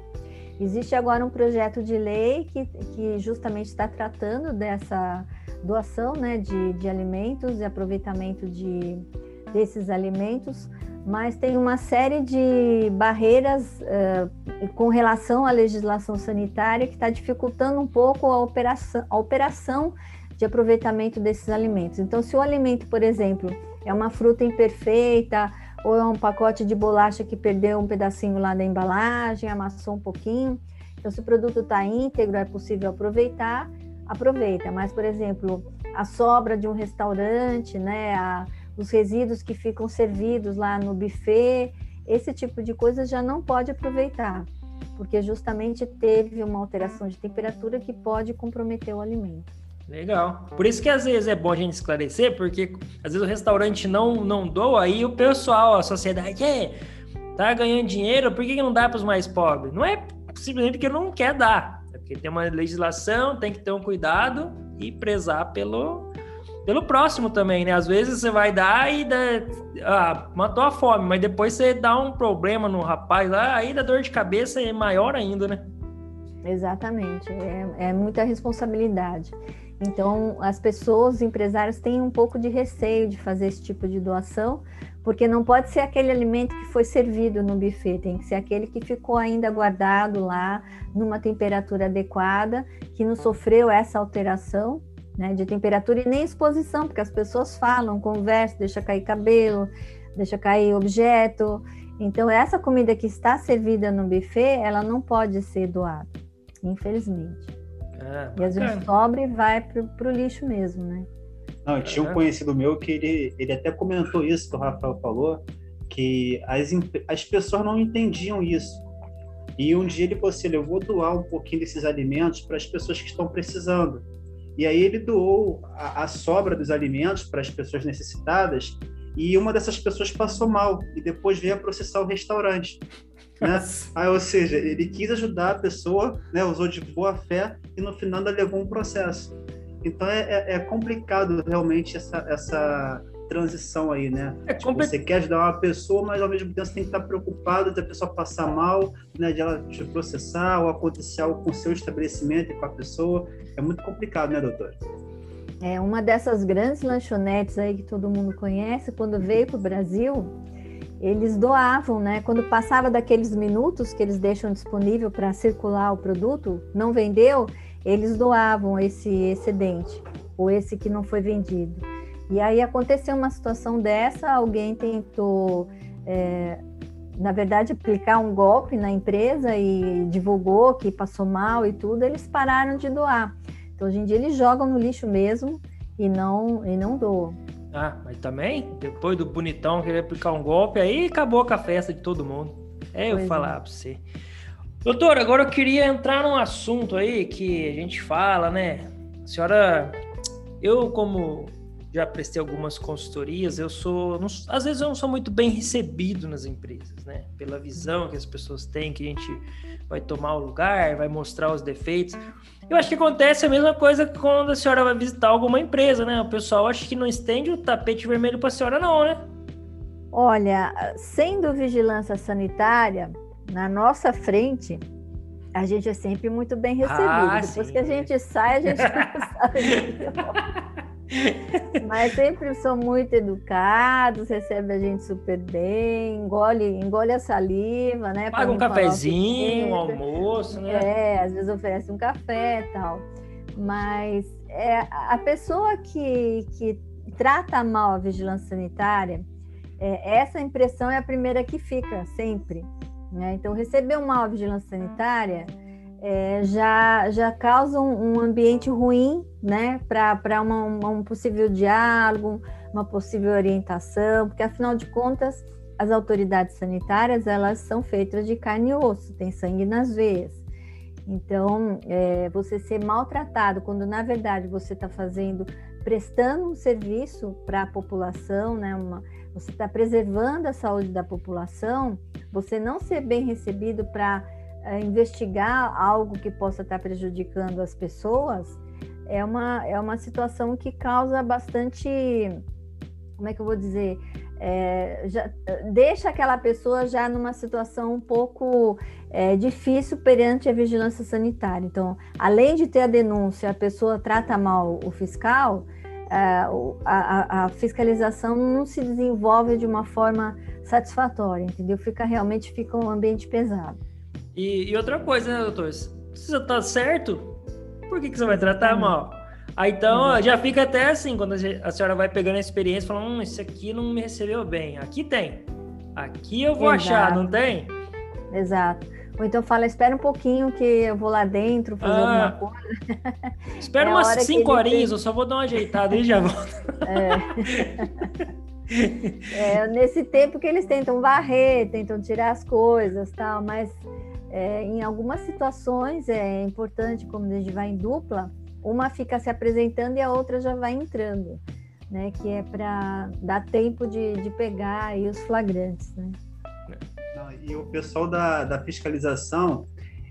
Existe agora um projeto de lei que, que justamente está tratando dessa doação né, de, de alimentos e aproveitamento de, desses alimentos, mas tem uma série de barreiras uh, com relação à legislação sanitária que está dificultando um pouco a operação, a operação de aproveitamento desses alimentos. Então, se o alimento, por exemplo, é uma fruta imperfeita ou é um pacote de bolacha que perdeu um pedacinho lá da embalagem, amassou um pouquinho. Então, se o produto está íntegro, é possível aproveitar, aproveita. Mas, por exemplo, a sobra de um restaurante, né, a, os resíduos que ficam servidos lá no buffet, esse tipo de coisa já não pode aproveitar, porque justamente teve uma alteração de temperatura que pode comprometer o alimento. Legal. Por isso que às vezes é bom a gente esclarecer, porque às vezes o restaurante não, não doa, aí o pessoal, a sociedade, é, tá ganhando dinheiro, por que, não dá para os mais pobres? Não é simplesmente porque não quer dar, é porque tem uma legislação, tem que ter um cuidado e prezar pelo, pelo próximo também, né? Às vezes você vai dar e dá, ah, matou a fome, mas depois você dá um problema no rapaz lá, aí da dor de cabeça é maior ainda, né? Exatamente, é, é muita responsabilidade. Então, as pessoas, os empresários, têm um pouco de receio de fazer esse tipo de doação, porque não pode ser aquele alimento que foi servido no buffet, tem que ser aquele que ficou ainda guardado lá numa temperatura adequada, que não sofreu essa alteração né, de temperatura e nem exposição, porque as pessoas falam, conversam, deixa cair cabelo, deixa cair objeto. Então, essa comida que está servida no buffet, ela não pode ser doada, infelizmente. Ah, e às vezes sobra e vai para o lixo mesmo, né? Não, tinha um conhecido meu que ele, ele até comentou isso que o Rafael falou, que as, as pessoas não entendiam isso. E um dia ele falou assim, eu vou doar um pouquinho desses alimentos para as pessoas que estão precisando. E aí ele doou a, a sobra dos alimentos para as pessoas necessitadas e uma dessas pessoas passou mal e depois veio a processar o restaurante. Né? Aí, ou seja, ele quis ajudar a pessoa, né, usou de boa fé e no final ainda levou um processo. Então é, é, é complicado realmente essa, essa transição aí, né? É tipo, Você quer ajudar uma pessoa, mas ao mesmo tempo você tem que estar preocupado de a pessoa passar mal, né, de ela te processar ou acontecer algo com o seu estabelecimento e com a pessoa. É muito complicado, né, doutor? É uma dessas grandes lanchonetes aí que todo mundo conhece, quando veio para o Brasil, eles doavam, né? Quando passava daqueles minutos que eles deixam disponível para circular o produto, não vendeu, eles doavam esse excedente ou esse que não foi vendido. E aí aconteceu uma situação dessa, alguém tentou, é, na verdade, aplicar um golpe na empresa e divulgou que passou mal e tudo, eles pararam de doar. Então, hoje em dia eles jogam no lixo mesmo e não, e não doam. Ah, mas também, depois do bonitão querer aplicar um golpe, aí acabou com a festa de todo mundo. É eu pois falar é. pra você. Doutor, agora eu queria entrar num assunto aí que a gente fala, né? A senhora, eu como já prestei algumas consultorias, eu sou, não, às vezes eu não sou muito bem recebido nas empresas, né? Pela visão que as pessoas têm, que a gente vai tomar o lugar, vai mostrar os defeitos. Eu acho que acontece a mesma coisa quando a senhora vai visitar alguma empresa, né? O pessoal acha que não estende o tapete vermelho para a senhora, não, né? Olha, sendo vigilância sanitária, na nossa frente, a gente é sempre muito bem recebido. Ah, Depois sim. que a gente sai, a gente não sabe. Mas sempre são muito educados, recebem a gente super bem, engole, engole a saliva, né? Paga um cafezinho, um almoço, né? É, às vezes oferece um café e tal. Mas é, a pessoa que, que trata mal a vigilância sanitária, é, essa impressão é a primeira que fica, sempre. Né? Então, receber uma vigilância sanitária é, já, já causam um ambiente ruim né, para um possível diálogo, uma possível orientação, porque afinal de contas as autoridades sanitárias elas são feitas de carne e osso, tem sangue nas veias. Então, é, você ser maltratado quando na verdade você está fazendo, prestando um serviço para a população, né, uma, você está preservando a saúde da população, você não ser bem recebido para investigar algo que possa estar prejudicando as pessoas é uma, é uma situação que causa bastante. Como é que eu vou dizer? É, já, deixa aquela pessoa já numa situação um pouco é, difícil perante a vigilância sanitária. Então, além de ter a denúncia, a pessoa trata mal o fiscal, é, a, a, a, fiscalização não se desenvolve de uma forma satisfatória, entendeu? Fica realmente fica um ambiente pesado. E, e outra coisa, né, doutor? Se você tá certo, por que, que você vai tratar mal? Aí então já fica até assim, quando a senhora vai pegando a experiência, falando, hum, esse aqui não me recebeu bem. Aqui tem. Aqui eu vou Exato. achar, não tem? Exato. Ou então fala, espera um pouquinho que eu vou lá dentro fazer ah, alguma coisa. Espera é umas cinco horinhas, tem... eu só vou dar uma ajeitada e já volto. É. é. nesse tempo que eles tentam varrer, tentam tirar as coisas tal, mas é, em algumas situações é importante, como a gente vai em dupla, uma fica se apresentando e a outra já vai entrando, né? Que é para dar tempo de, de pegar aí os flagrantes, né? E o pessoal da, da fiscalização,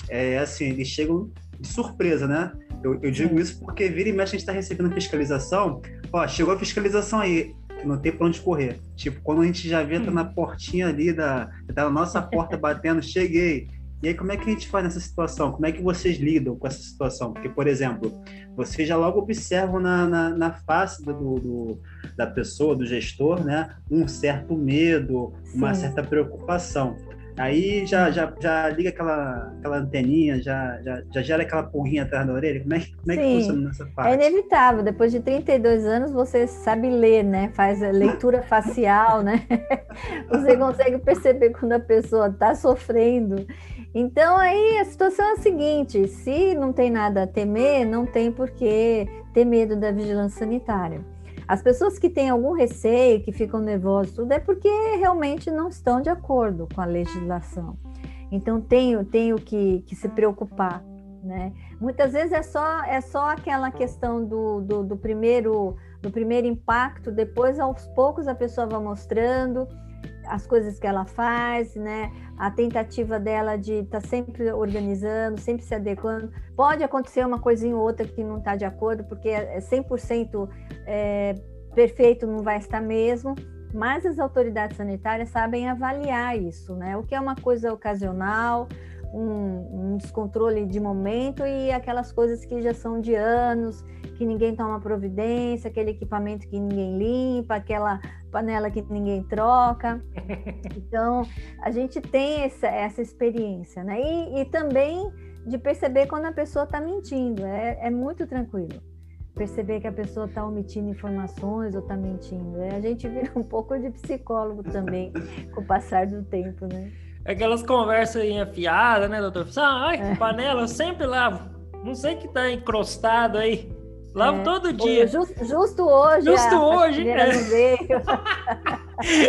é assim, eles chegam de surpresa, né? Eu, eu digo isso porque vira e mexe a gente está recebendo fiscalização. Ó, chegou a fiscalização aí, não tem para onde correr. Tipo, quando a gente já vê, tá na portinha ali da, da nossa porta batendo, cheguei e aí, como é que a gente faz nessa situação? Como é que vocês lidam com essa situação? Porque, por exemplo, vocês já logo observam na, na, na face do, do, da pessoa, do gestor, né, um certo medo, Sim. uma certa preocupação. Aí já, já, já liga aquela, aquela anteninha, já, já, já gera aquela porrinha atrás da orelha. Como é, como é que funciona nessa parte? É inevitável. Depois de 32 anos, você sabe ler, né? Faz leitura facial, né? Você consegue perceber quando a pessoa está sofrendo Então aí a situação é a seguinte: se não tem nada a temer, não tem por que ter medo da vigilância sanitária. As pessoas que têm algum receio, que ficam nervosas, tudo é porque realmente não estão de acordo com a legislação. Então tenho, tenho que, que se preocupar. Né? Muitas vezes é só, é só aquela questão do, do, do primeiro do primeiro impacto, depois aos poucos a pessoa vai mostrando as coisas que ela faz, né? A tentativa dela de estar tá sempre organizando, sempre se adequando. Pode acontecer uma coisinha ou outra que não está de acordo, porque é 100% é, perfeito não vai estar mesmo, mas as autoridades sanitárias sabem avaliar isso, né? O que é uma coisa ocasional, um, um, descontrole de momento e aquelas coisas que já são de anos, que ninguém toma providência, aquele equipamento que ninguém limpa, aquela panela que ninguém troca. Então, a gente tem essa, essa experiência, né? E, e também de perceber quando a pessoa está mentindo, é, é muito tranquilo perceber que a pessoa está omitindo informações ou está mentindo. É, a gente vira um pouco de psicólogo também com o passar do tempo, né? Aquelas conversas afiadas, né, doutor? Ai, é. panela, eu sempre lavo. Não sei que tá encrostado aí. Lavo é. todo dia. Justo, justo hoje. Justo hoje. A é.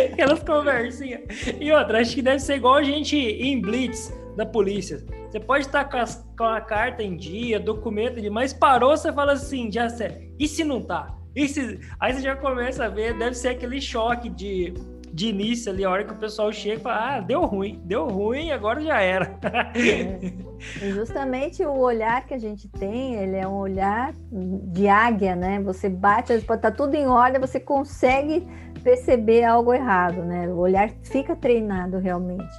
Aquelas conversinhas. E outra, acho que deve ser igual a gente em blitz da polícia. Você pode estar com, as, com a carta em dia, documento de, mas parou, você fala assim, já sei. E se não tá? E se... Aí você já começa a ver, deve ser aquele choque de de início ali, a hora que o pessoal chega e fala, ah, deu ruim, deu ruim, agora já era. É. Justamente o olhar que a gente tem, ele é um olhar de águia, né? Você bate, tá tudo em ordem, você consegue perceber algo errado, né? O olhar fica treinado realmente.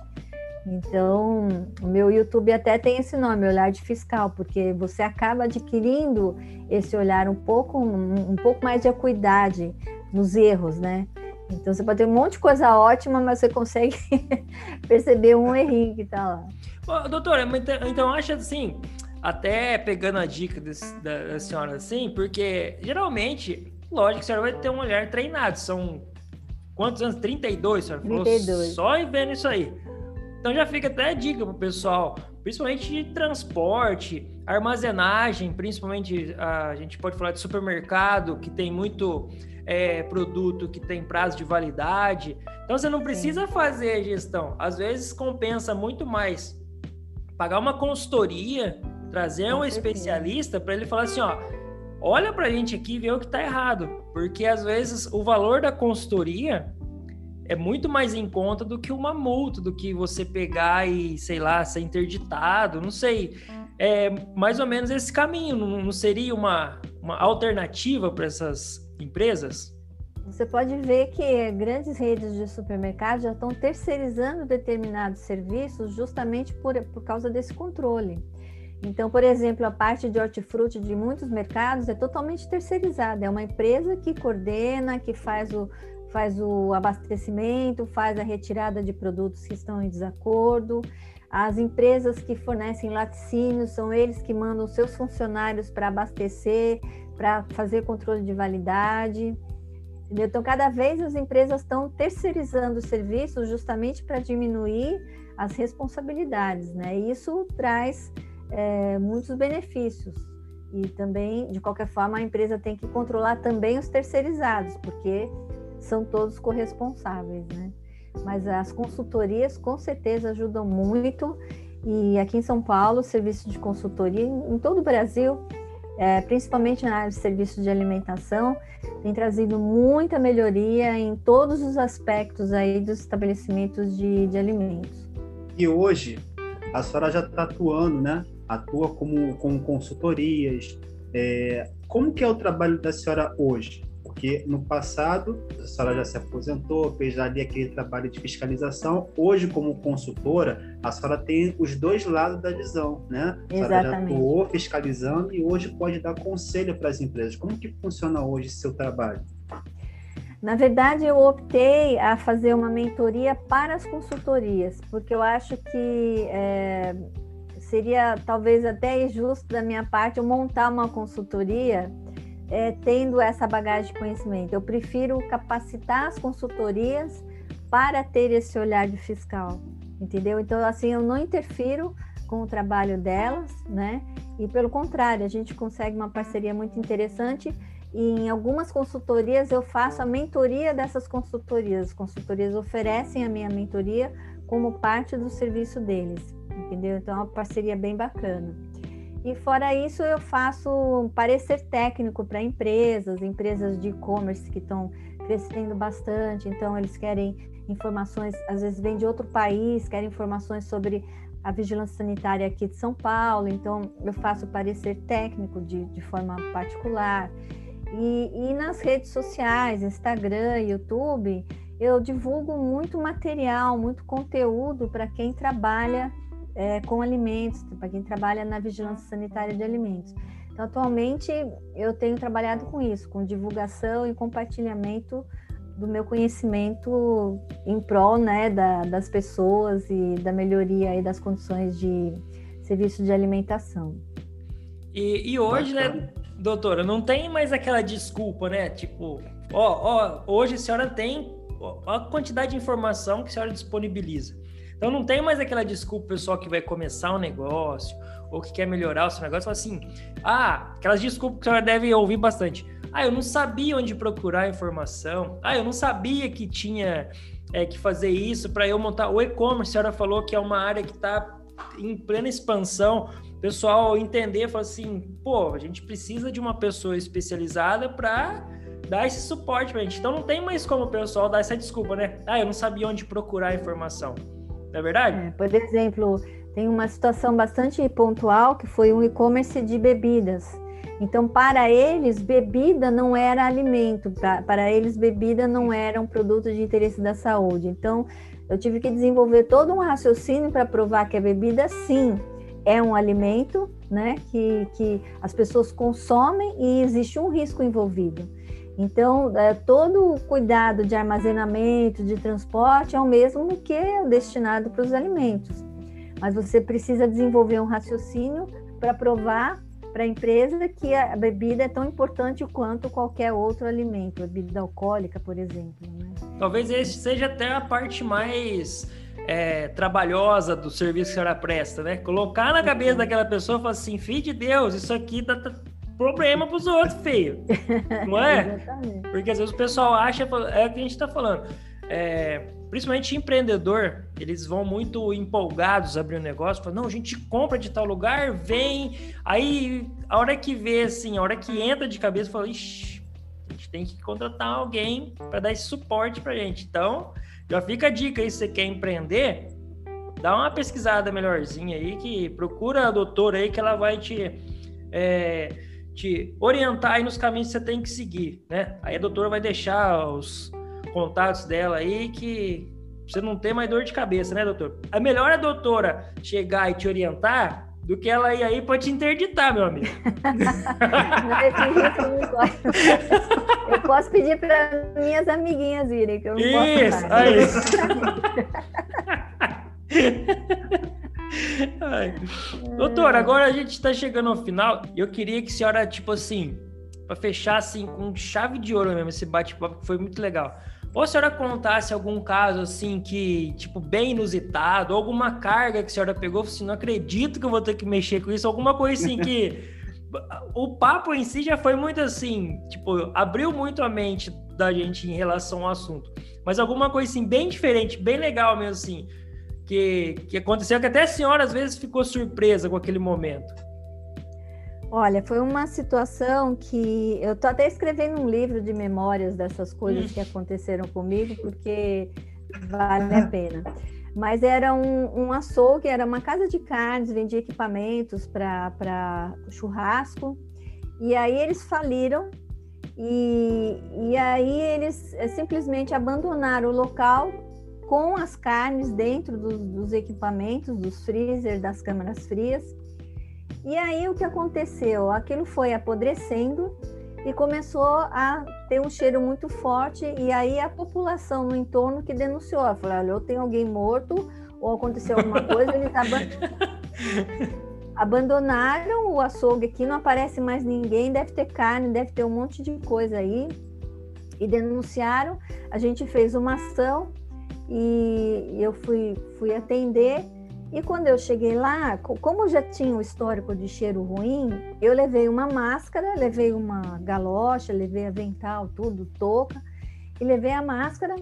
Então, o meu YouTube até tem esse nome, olhar de fiscal, porque você acaba adquirindo esse olhar um pouco, um, um pouco mais de acuidade nos erros, né? Então você pode ter um monte de coisa ótima, mas você consegue perceber um errinho que tá lá. Doutora, então, então acha assim, até pegando a dica desse, da, da, senhora assim, porque geralmente, lógico, a senhora vai ter um olhar treinado. São quantos anos? 32, a senhora 32. falou? Só em vendo isso aí. Então já fica até a dica pro pessoal, principalmente de transporte, armazenagem, principalmente a gente pode falar de supermercado, que tem muito é, produto que tem prazo de validade. Então você não precisa fazer gestão. Às vezes compensa muito mais pagar uma consultoria, trazer um especialista para ele falar assim, ó, olha para a gente aqui e vê o que está errado, porque às vezes o valor da consultoria é muito mais em conta do que uma multa, do que você pegar e, sei lá, ser interditado, não sei. É mais ou menos esse caminho, não, não seria uma, uma alternativa para essas empresas? Você pode ver que grandes redes de supermercados já estão terceirizando determinados serviços justamente por, por causa desse controle. Então, por exemplo, a parte de hortifruti de muitos mercados é totalmente terceirizada. É uma empresa que coordena, que faz o, faz o abastecimento, faz a retirada de produtos que estão em desacordo. As empresas que fornecem laticínios são eles que mandam seus funcionários para abastecer, para fazer controle de validade. Entendeu? Então, cada vez as empresas estão terceirizando os serviços justamente para diminuir as responsabilidades, né? E isso traz é, muitos benefícios. E também, de qualquer forma, a empresa tem que controlar também os terceirizados, porque são todos corresponsáveis, né? Mas as consultorias com certeza ajudam muito. E aqui em São Paulo, o serviço de consultoria em todo o Brasil é, principalmente na área de serviços de alimentação, tem trazido muita melhoria em todos os aspectos aí dos estabelecimentos de, de alimentos. E hoje, a senhora já está atuando, né? Atua como, como consultorias. É, como que é o trabalho da senhora hoje? Porque no passado a senhora já se aposentou, fez ali aquele trabalho de fiscalização. Hoje, como consultora, a senhora tem os dois lados da visão, né? A senhora já atuou fiscalizando e hoje pode dar conselho para as empresas. Como que funciona hoje seu trabalho? Na verdade, eu optei a fazer uma mentoria para as consultorias, porque eu acho que é, seria talvez até injusto da minha parte eu montar uma consultoria é, tendo essa bagagem de conhecimento. Eu prefiro capacitar as consultorias para ter esse olhar de fiscal, entendeu? Então, assim, eu não interfiro com o trabalho delas, né? E pelo contrário, a gente consegue uma parceria muito interessante. E em algumas consultorias eu faço a mentoria dessas consultorias. As consultorias oferecem a minha mentoria como parte do serviço deles, entendeu? Então é uma parceria bem bacana. E fora isso, eu faço parecer técnico para empresas, empresas de e-commerce que estão crescendo bastante, então eles querem informações, às vezes vêm de outro país, querem informações sobre a vigilância sanitária aqui de São Paulo, então eu faço parecer técnico de, de forma particular. E, e nas redes sociais, Instagram, YouTube, eu divulgo muito material, muito conteúdo para quem trabalha é, com alimentos, para quem trabalha na vigilância sanitária de alimentos. Então, atualmente, eu tenho trabalhado com isso, com divulgação e compartilhamento do meu conhecimento em prol né, da, das pessoas e da melhoria aí das condições de serviço de alimentação. E, e hoje, né, doutora, não tem mais aquela desculpa, né? Tipo, ó, ó, hoje a senhora tem a quantidade de informação que a senhora disponibiliza. Então não tem mais aquela desculpa pessoal que vai começar um negócio ou que quer melhorar o seu negócio, fala assim, ah, aquelas desculpas que senhora deve ouvir bastante. Ah, eu não sabia onde procurar informação. Ah, eu não sabia que tinha é, que fazer isso para eu montar. O e-commerce, a senhora falou que é uma área que está em plena expansão. O pessoal entender, falar assim, pô, a gente precisa de uma pessoa especializada para dar esse suporte para a gente. Então não tem mais como o pessoal dar essa desculpa, né? Ah, eu não sabia onde procurar informação. Não é verdade? É, por exemplo, tem uma situação bastante pontual que foi um e-commerce de bebidas. Então, para eles, bebida não era alimento, pra, para eles, bebida não era um produto de interesse da saúde. Então, eu tive que desenvolver todo um raciocínio para provar que a bebida, sim, é um alimento, né, que, que as pessoas consomem e existe um risco envolvido. Então, é, todo o cuidado de armazenamento, de transporte é o mesmo que é destinado para os alimentos. Mas você precisa desenvolver um raciocínio para provar para a empresa que a bebida é tão importante quanto qualquer outro alimento, bebida alcoólica, por exemplo. Né? Talvez esse seja até a parte mais é, trabalhosa do serviço que a senhora presta, né? Colocar na cabeça daquela pessoa e falar assim, filho de Deus, isso aqui dá problema para os outros, feio. Não é? Porque às vezes o pessoal acha, é o que a gente está falando. É, principalmente empreendedor, eles vão muito empolgados abrir um negócio, falam, não, a gente compra de tal lugar, vem, aí a hora que vê, assim, a hora que entra de cabeça, fala, ixi, a gente tem que contratar alguém para dar esse suporte pra gente. Então, já fica a dica aí, se você quer empreender, dá uma pesquisada melhorzinha aí, que procura a doutora aí que ela vai te, é, te orientar aí nos caminhos que você tem que seguir, né? Aí a doutora vai deixar os contatos dela aí que você não tem mais dor de cabeça, né, doutor? É melhor a doutora chegar e te orientar do que ela ir aí para te interditar, meu amigo. eu posso pedir para minhas amiguinhas irem, que eu não Isso, posso aí. Ai. Doutor, agora a gente está chegando ao final e eu queria que a senhora, tipo assim, para fechar assim com chave de ouro mesmo esse bate-papo que foi muito legal. Ou a senhora contasse algum caso assim que, tipo, bem inusitado, alguma carga que a senhora pegou, assim, não acredito que eu vou ter que mexer com isso, alguma coisa assim que. o papo em si já foi muito assim, tipo, abriu muito a mente da gente em relação ao assunto. Mas alguma coisa assim, bem diferente, bem legal mesmo, assim, que, que aconteceu, que até a senhora às vezes ficou surpresa com aquele momento. Olha, foi uma situação que eu tô até escrevendo um livro de memórias dessas coisas que aconteceram comigo, porque vale a pena. Mas era um, um açougue, era uma casa de carnes, vendia equipamentos para churrasco. E aí eles faliram e, e aí eles eh, simplesmente abandonaram o local com as carnes dentro dos, dos equipamentos, dos freezer, das câmaras frias e aí o que aconteceu? Aquilo foi apodrecendo e começou a ter um cheiro muito forte e aí a população no entorno que denunciou, falou, olha, ou tem alguém morto ou aconteceu alguma coisa, eles abandonaram o açougue aqui, não aparece mais ninguém, deve ter carne, deve ter um monte de coisa aí e denunciaram. A gente fez uma ação e eu fui, fui atender. E quando eu cheguei lá, como já tinha o histórico de cheiro ruim, eu levei uma máscara, levei uma galocha, levei avental, tudo, touca, e levei a máscara.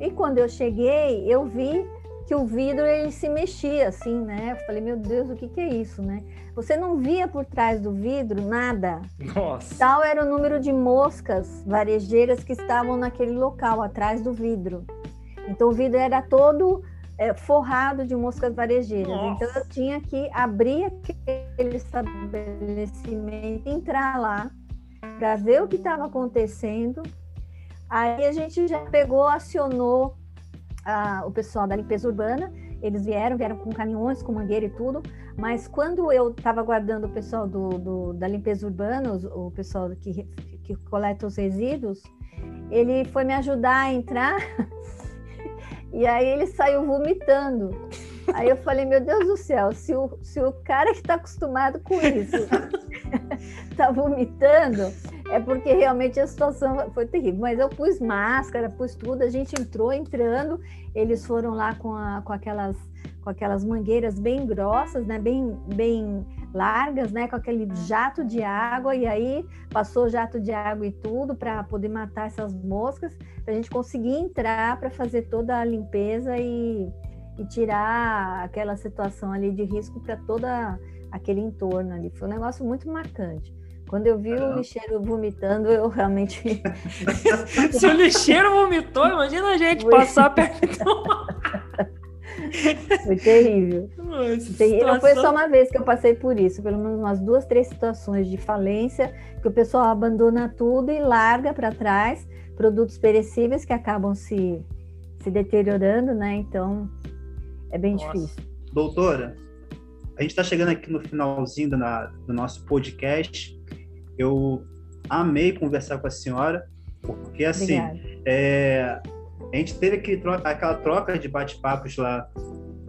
E quando eu cheguei, eu vi que o vidro ele se mexia assim, né? Eu falei, meu Deus, o que, que é isso, né? Você não via por trás do vidro nada. Nossa. Tal era o número de moscas varejeiras que estavam naquele local, atrás do vidro. Então o vidro era todo é, forrado de moscas varejeiras. Nossa. Então eu tinha que abrir aquele estabelecimento, entrar lá para ver o que estava acontecendo. Aí a gente já pegou, acionou o pessoal da limpeza urbana, eles vieram, vieram com caminhões, com mangueira e tudo, mas quando eu estava guardando o pessoal do, do, da limpeza urbana, o, o pessoal que, que coleta os resíduos, ele foi me ajudar a entrar e aí ele saiu vomitando. Aí eu falei, meu Deus do céu, se o, se o cara que está acostumado com isso está vomitando, é porque realmente a situação foi terrível. Mas eu pus máscara, pus tudo, a gente entrou entrando, eles foram lá com, a, com aquelas com aquelas mangueiras bem grossas, né, bem, bem largas, né, com aquele jato de água, e aí passou jato de água e tudo para poder matar essas moscas, para a gente conseguir entrar para fazer toda a limpeza e, e tirar aquela situação ali de risco para toda aquele entorno ali. Foi um negócio muito marcante. Quando eu vi o lixeiro vomitando, eu realmente. Se o lixeiro vomitou, imagina a gente Foi... passar perto. Foi terrível. Nossa, Não foi só uma vez que eu passei por isso, pelo menos umas duas, três situações de falência, que o pessoal abandona tudo e larga para trás produtos perecíveis que acabam se, se deteriorando, né? Então é bem Nossa. difícil. Doutora, a gente está chegando aqui no finalzinho do, na, do nosso podcast. Eu amei conversar com a senhora, porque assim, é, a gente teve aquele troca, aquela troca de bate-papos lá.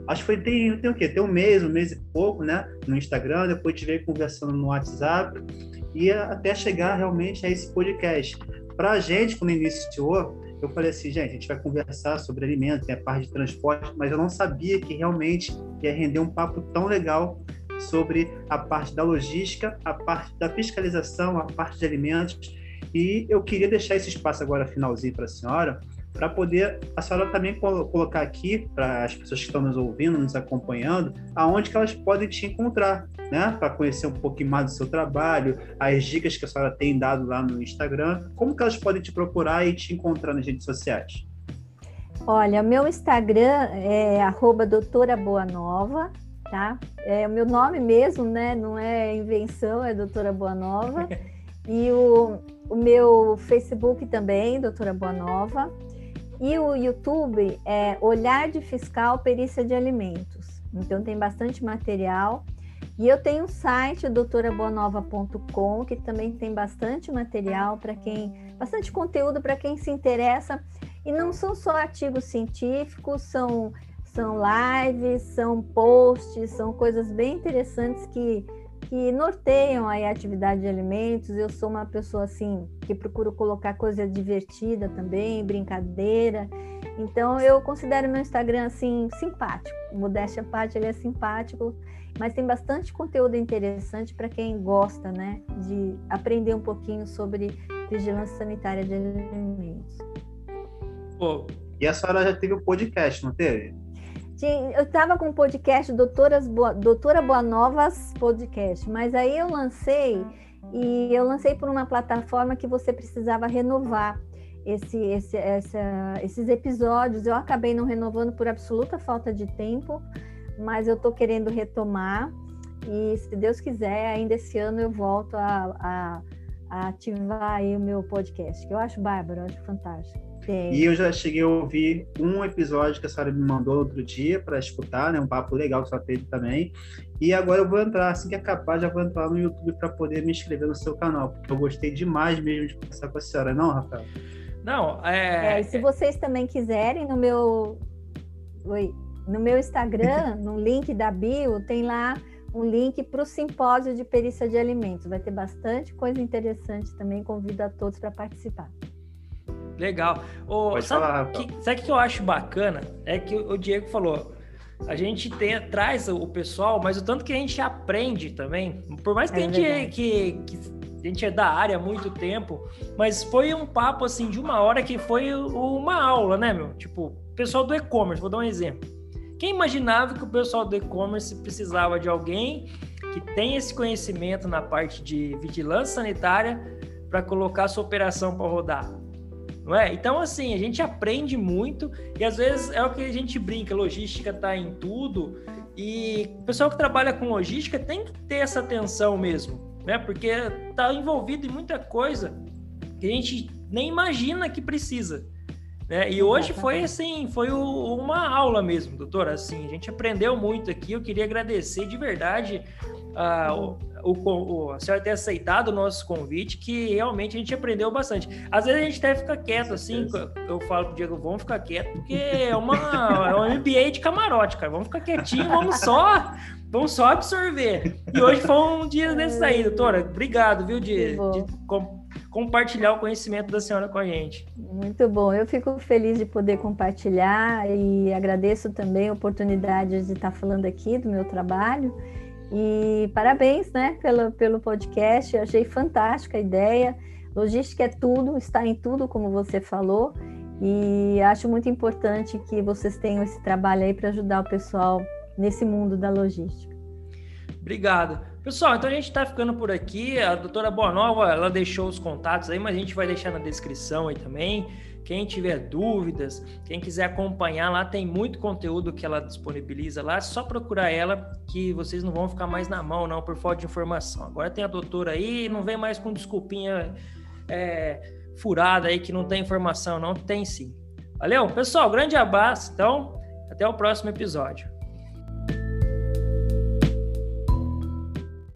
Acho que foi tem, tem o quê? Tem um mês, um mês e pouco, né? No Instagram, depois veio conversando no WhatsApp e até chegar realmente a esse podcast. Para a gente, quando iniciou, eu falei assim, gente, a gente vai conversar sobre alimentos, tem a parte de transporte, mas eu não sabia que realmente ia render um papo tão legal sobre a parte da logística, a parte da fiscalização, a parte de alimentos. E eu queria deixar esse espaço agora finalzinho para a senhora, para poder a senhora também colocar aqui para as pessoas que estão nos ouvindo, nos acompanhando, aonde que elas podem te encontrar, né? Para conhecer um pouquinho mais do seu trabalho, as dicas que a senhora tem dado lá no Instagram, como que elas podem te procurar e te encontrar nas redes sociais? Olha, meu Instagram é arroba doutora Boa Nova, tá? É o meu nome mesmo, né? Não é invenção, é doutora Boa Nova. E o, o meu Facebook também, doutora Boa Nova. E o YouTube é Olhar de Fiscal Perícia de Alimentos. Então tem bastante material. E eu tenho um site, doutoraboanova.com, que também tem bastante material para quem, bastante conteúdo para quem se interessa. E não são só artigos científicos, são são lives, são posts, são coisas bem interessantes que, que norteiam a atividade de alimentos. Eu sou uma pessoa assim que procuro colocar coisa divertida também, brincadeira. Então eu considero meu Instagram assim simpático. Modéstia à parte, ele é simpático, mas tem bastante conteúdo interessante para quem gosta, né, de aprender um pouquinho sobre vigilância sanitária de alimentos. E a senhora já teve o um podcast, não teve? Eu estava com o podcast Doutoras Boa, Doutora Boa Novas Podcast, mas aí eu lancei e eu lancei por uma plataforma que você precisava renovar esse, esse, essa, esses episódios. Eu acabei não renovando por absoluta falta de tempo, mas eu estou querendo retomar e se Deus quiser, ainda esse ano eu volto a, a, a ativar o meu podcast, que eu acho bárbaro, eu acho fantástico. Sim. E eu já cheguei a ouvir um episódio que a senhora me mandou outro dia para escutar, né? Um papo legal que a senhora teve também. E agora eu vou entrar, assim que acabar, já vou entrar no YouTube para poder me inscrever no seu canal, porque eu gostei demais mesmo de conversar com a senhora, não, Rafael? Não, é. é se vocês também quiserem, no meu. Oi. No meu Instagram, no link da bio, tem lá um link para o simpósio de perícia de alimentos. Vai ter bastante coisa interessante também. Convido a todos para participar. Legal. Ô, Pode sabe, falar, que, sabe o que eu acho bacana? É que o Diego falou. A gente tem, traz o pessoal, mas o tanto que a gente aprende também. Por mais que, É a, gente, verdade. que, que a gente é da área há muito tempo, mas foi um papo assim de uma hora que foi uma aula, né, meu? Tipo, pessoal do e-commerce, vou dar um exemplo. Quem imaginava que o pessoal do e-commerce precisava de alguém que tem esse conhecimento na parte de vigilância sanitária para colocar sua operação para rodar? Não é? Então, assim, a gente aprende muito e às vezes é o que a gente brinca, logística está em tudo e o pessoal que trabalha com logística tem que ter essa atenção mesmo, né? Porque está envolvido em muita coisa que a gente nem imagina que precisa. Né? E hoje foi assim, foi o- uma aula mesmo, doutora. Assim, a gente aprendeu muito aqui. Eu queria agradecer de verdade ah, o, o- o- a senhora ter aceitado o nosso convite, que realmente a gente aprendeu bastante. Às vezes a gente até fica quieto, assim, eu falo pro Diego, vamos ficar quieto, porque é uma, é um MBA de camarote, cara. Vamos ficar quietinho, vamos só, vamos só absorver. E hoje foi um dia desse aí, doutora. Obrigado, viu, de, de com- compartilhar o conhecimento da senhora com a gente. Muito bom. Eu fico feliz de poder compartilhar e agradeço também a oportunidade de estar falando aqui do meu trabalho. E parabéns, né, pelo, pelo podcast. Eu achei fantástica a ideia. Logística é tudo, está em tudo, como você falou. E acho muito importante que vocês tenham esse trabalho aí para ajudar o pessoal nesse mundo da logística. Obrigado. Pessoal, então a gente está ficando por aqui. A doutora Boa Nova, ela deixou os contatos aí, mas a gente vai deixar na descrição aí também. Quem tiver dúvidas, quem quiser acompanhar lá, tem muito conteúdo que ela disponibiliza lá. É só procurar ela que vocês não vão ficar mais na mão, não, por falta de informação. Agora tem a doutora aí, não vem mais com desculpinha é, furada aí que não tem informação, não. Tem sim. Valeu? Pessoal, grande abraço. Então, até o próximo episódio.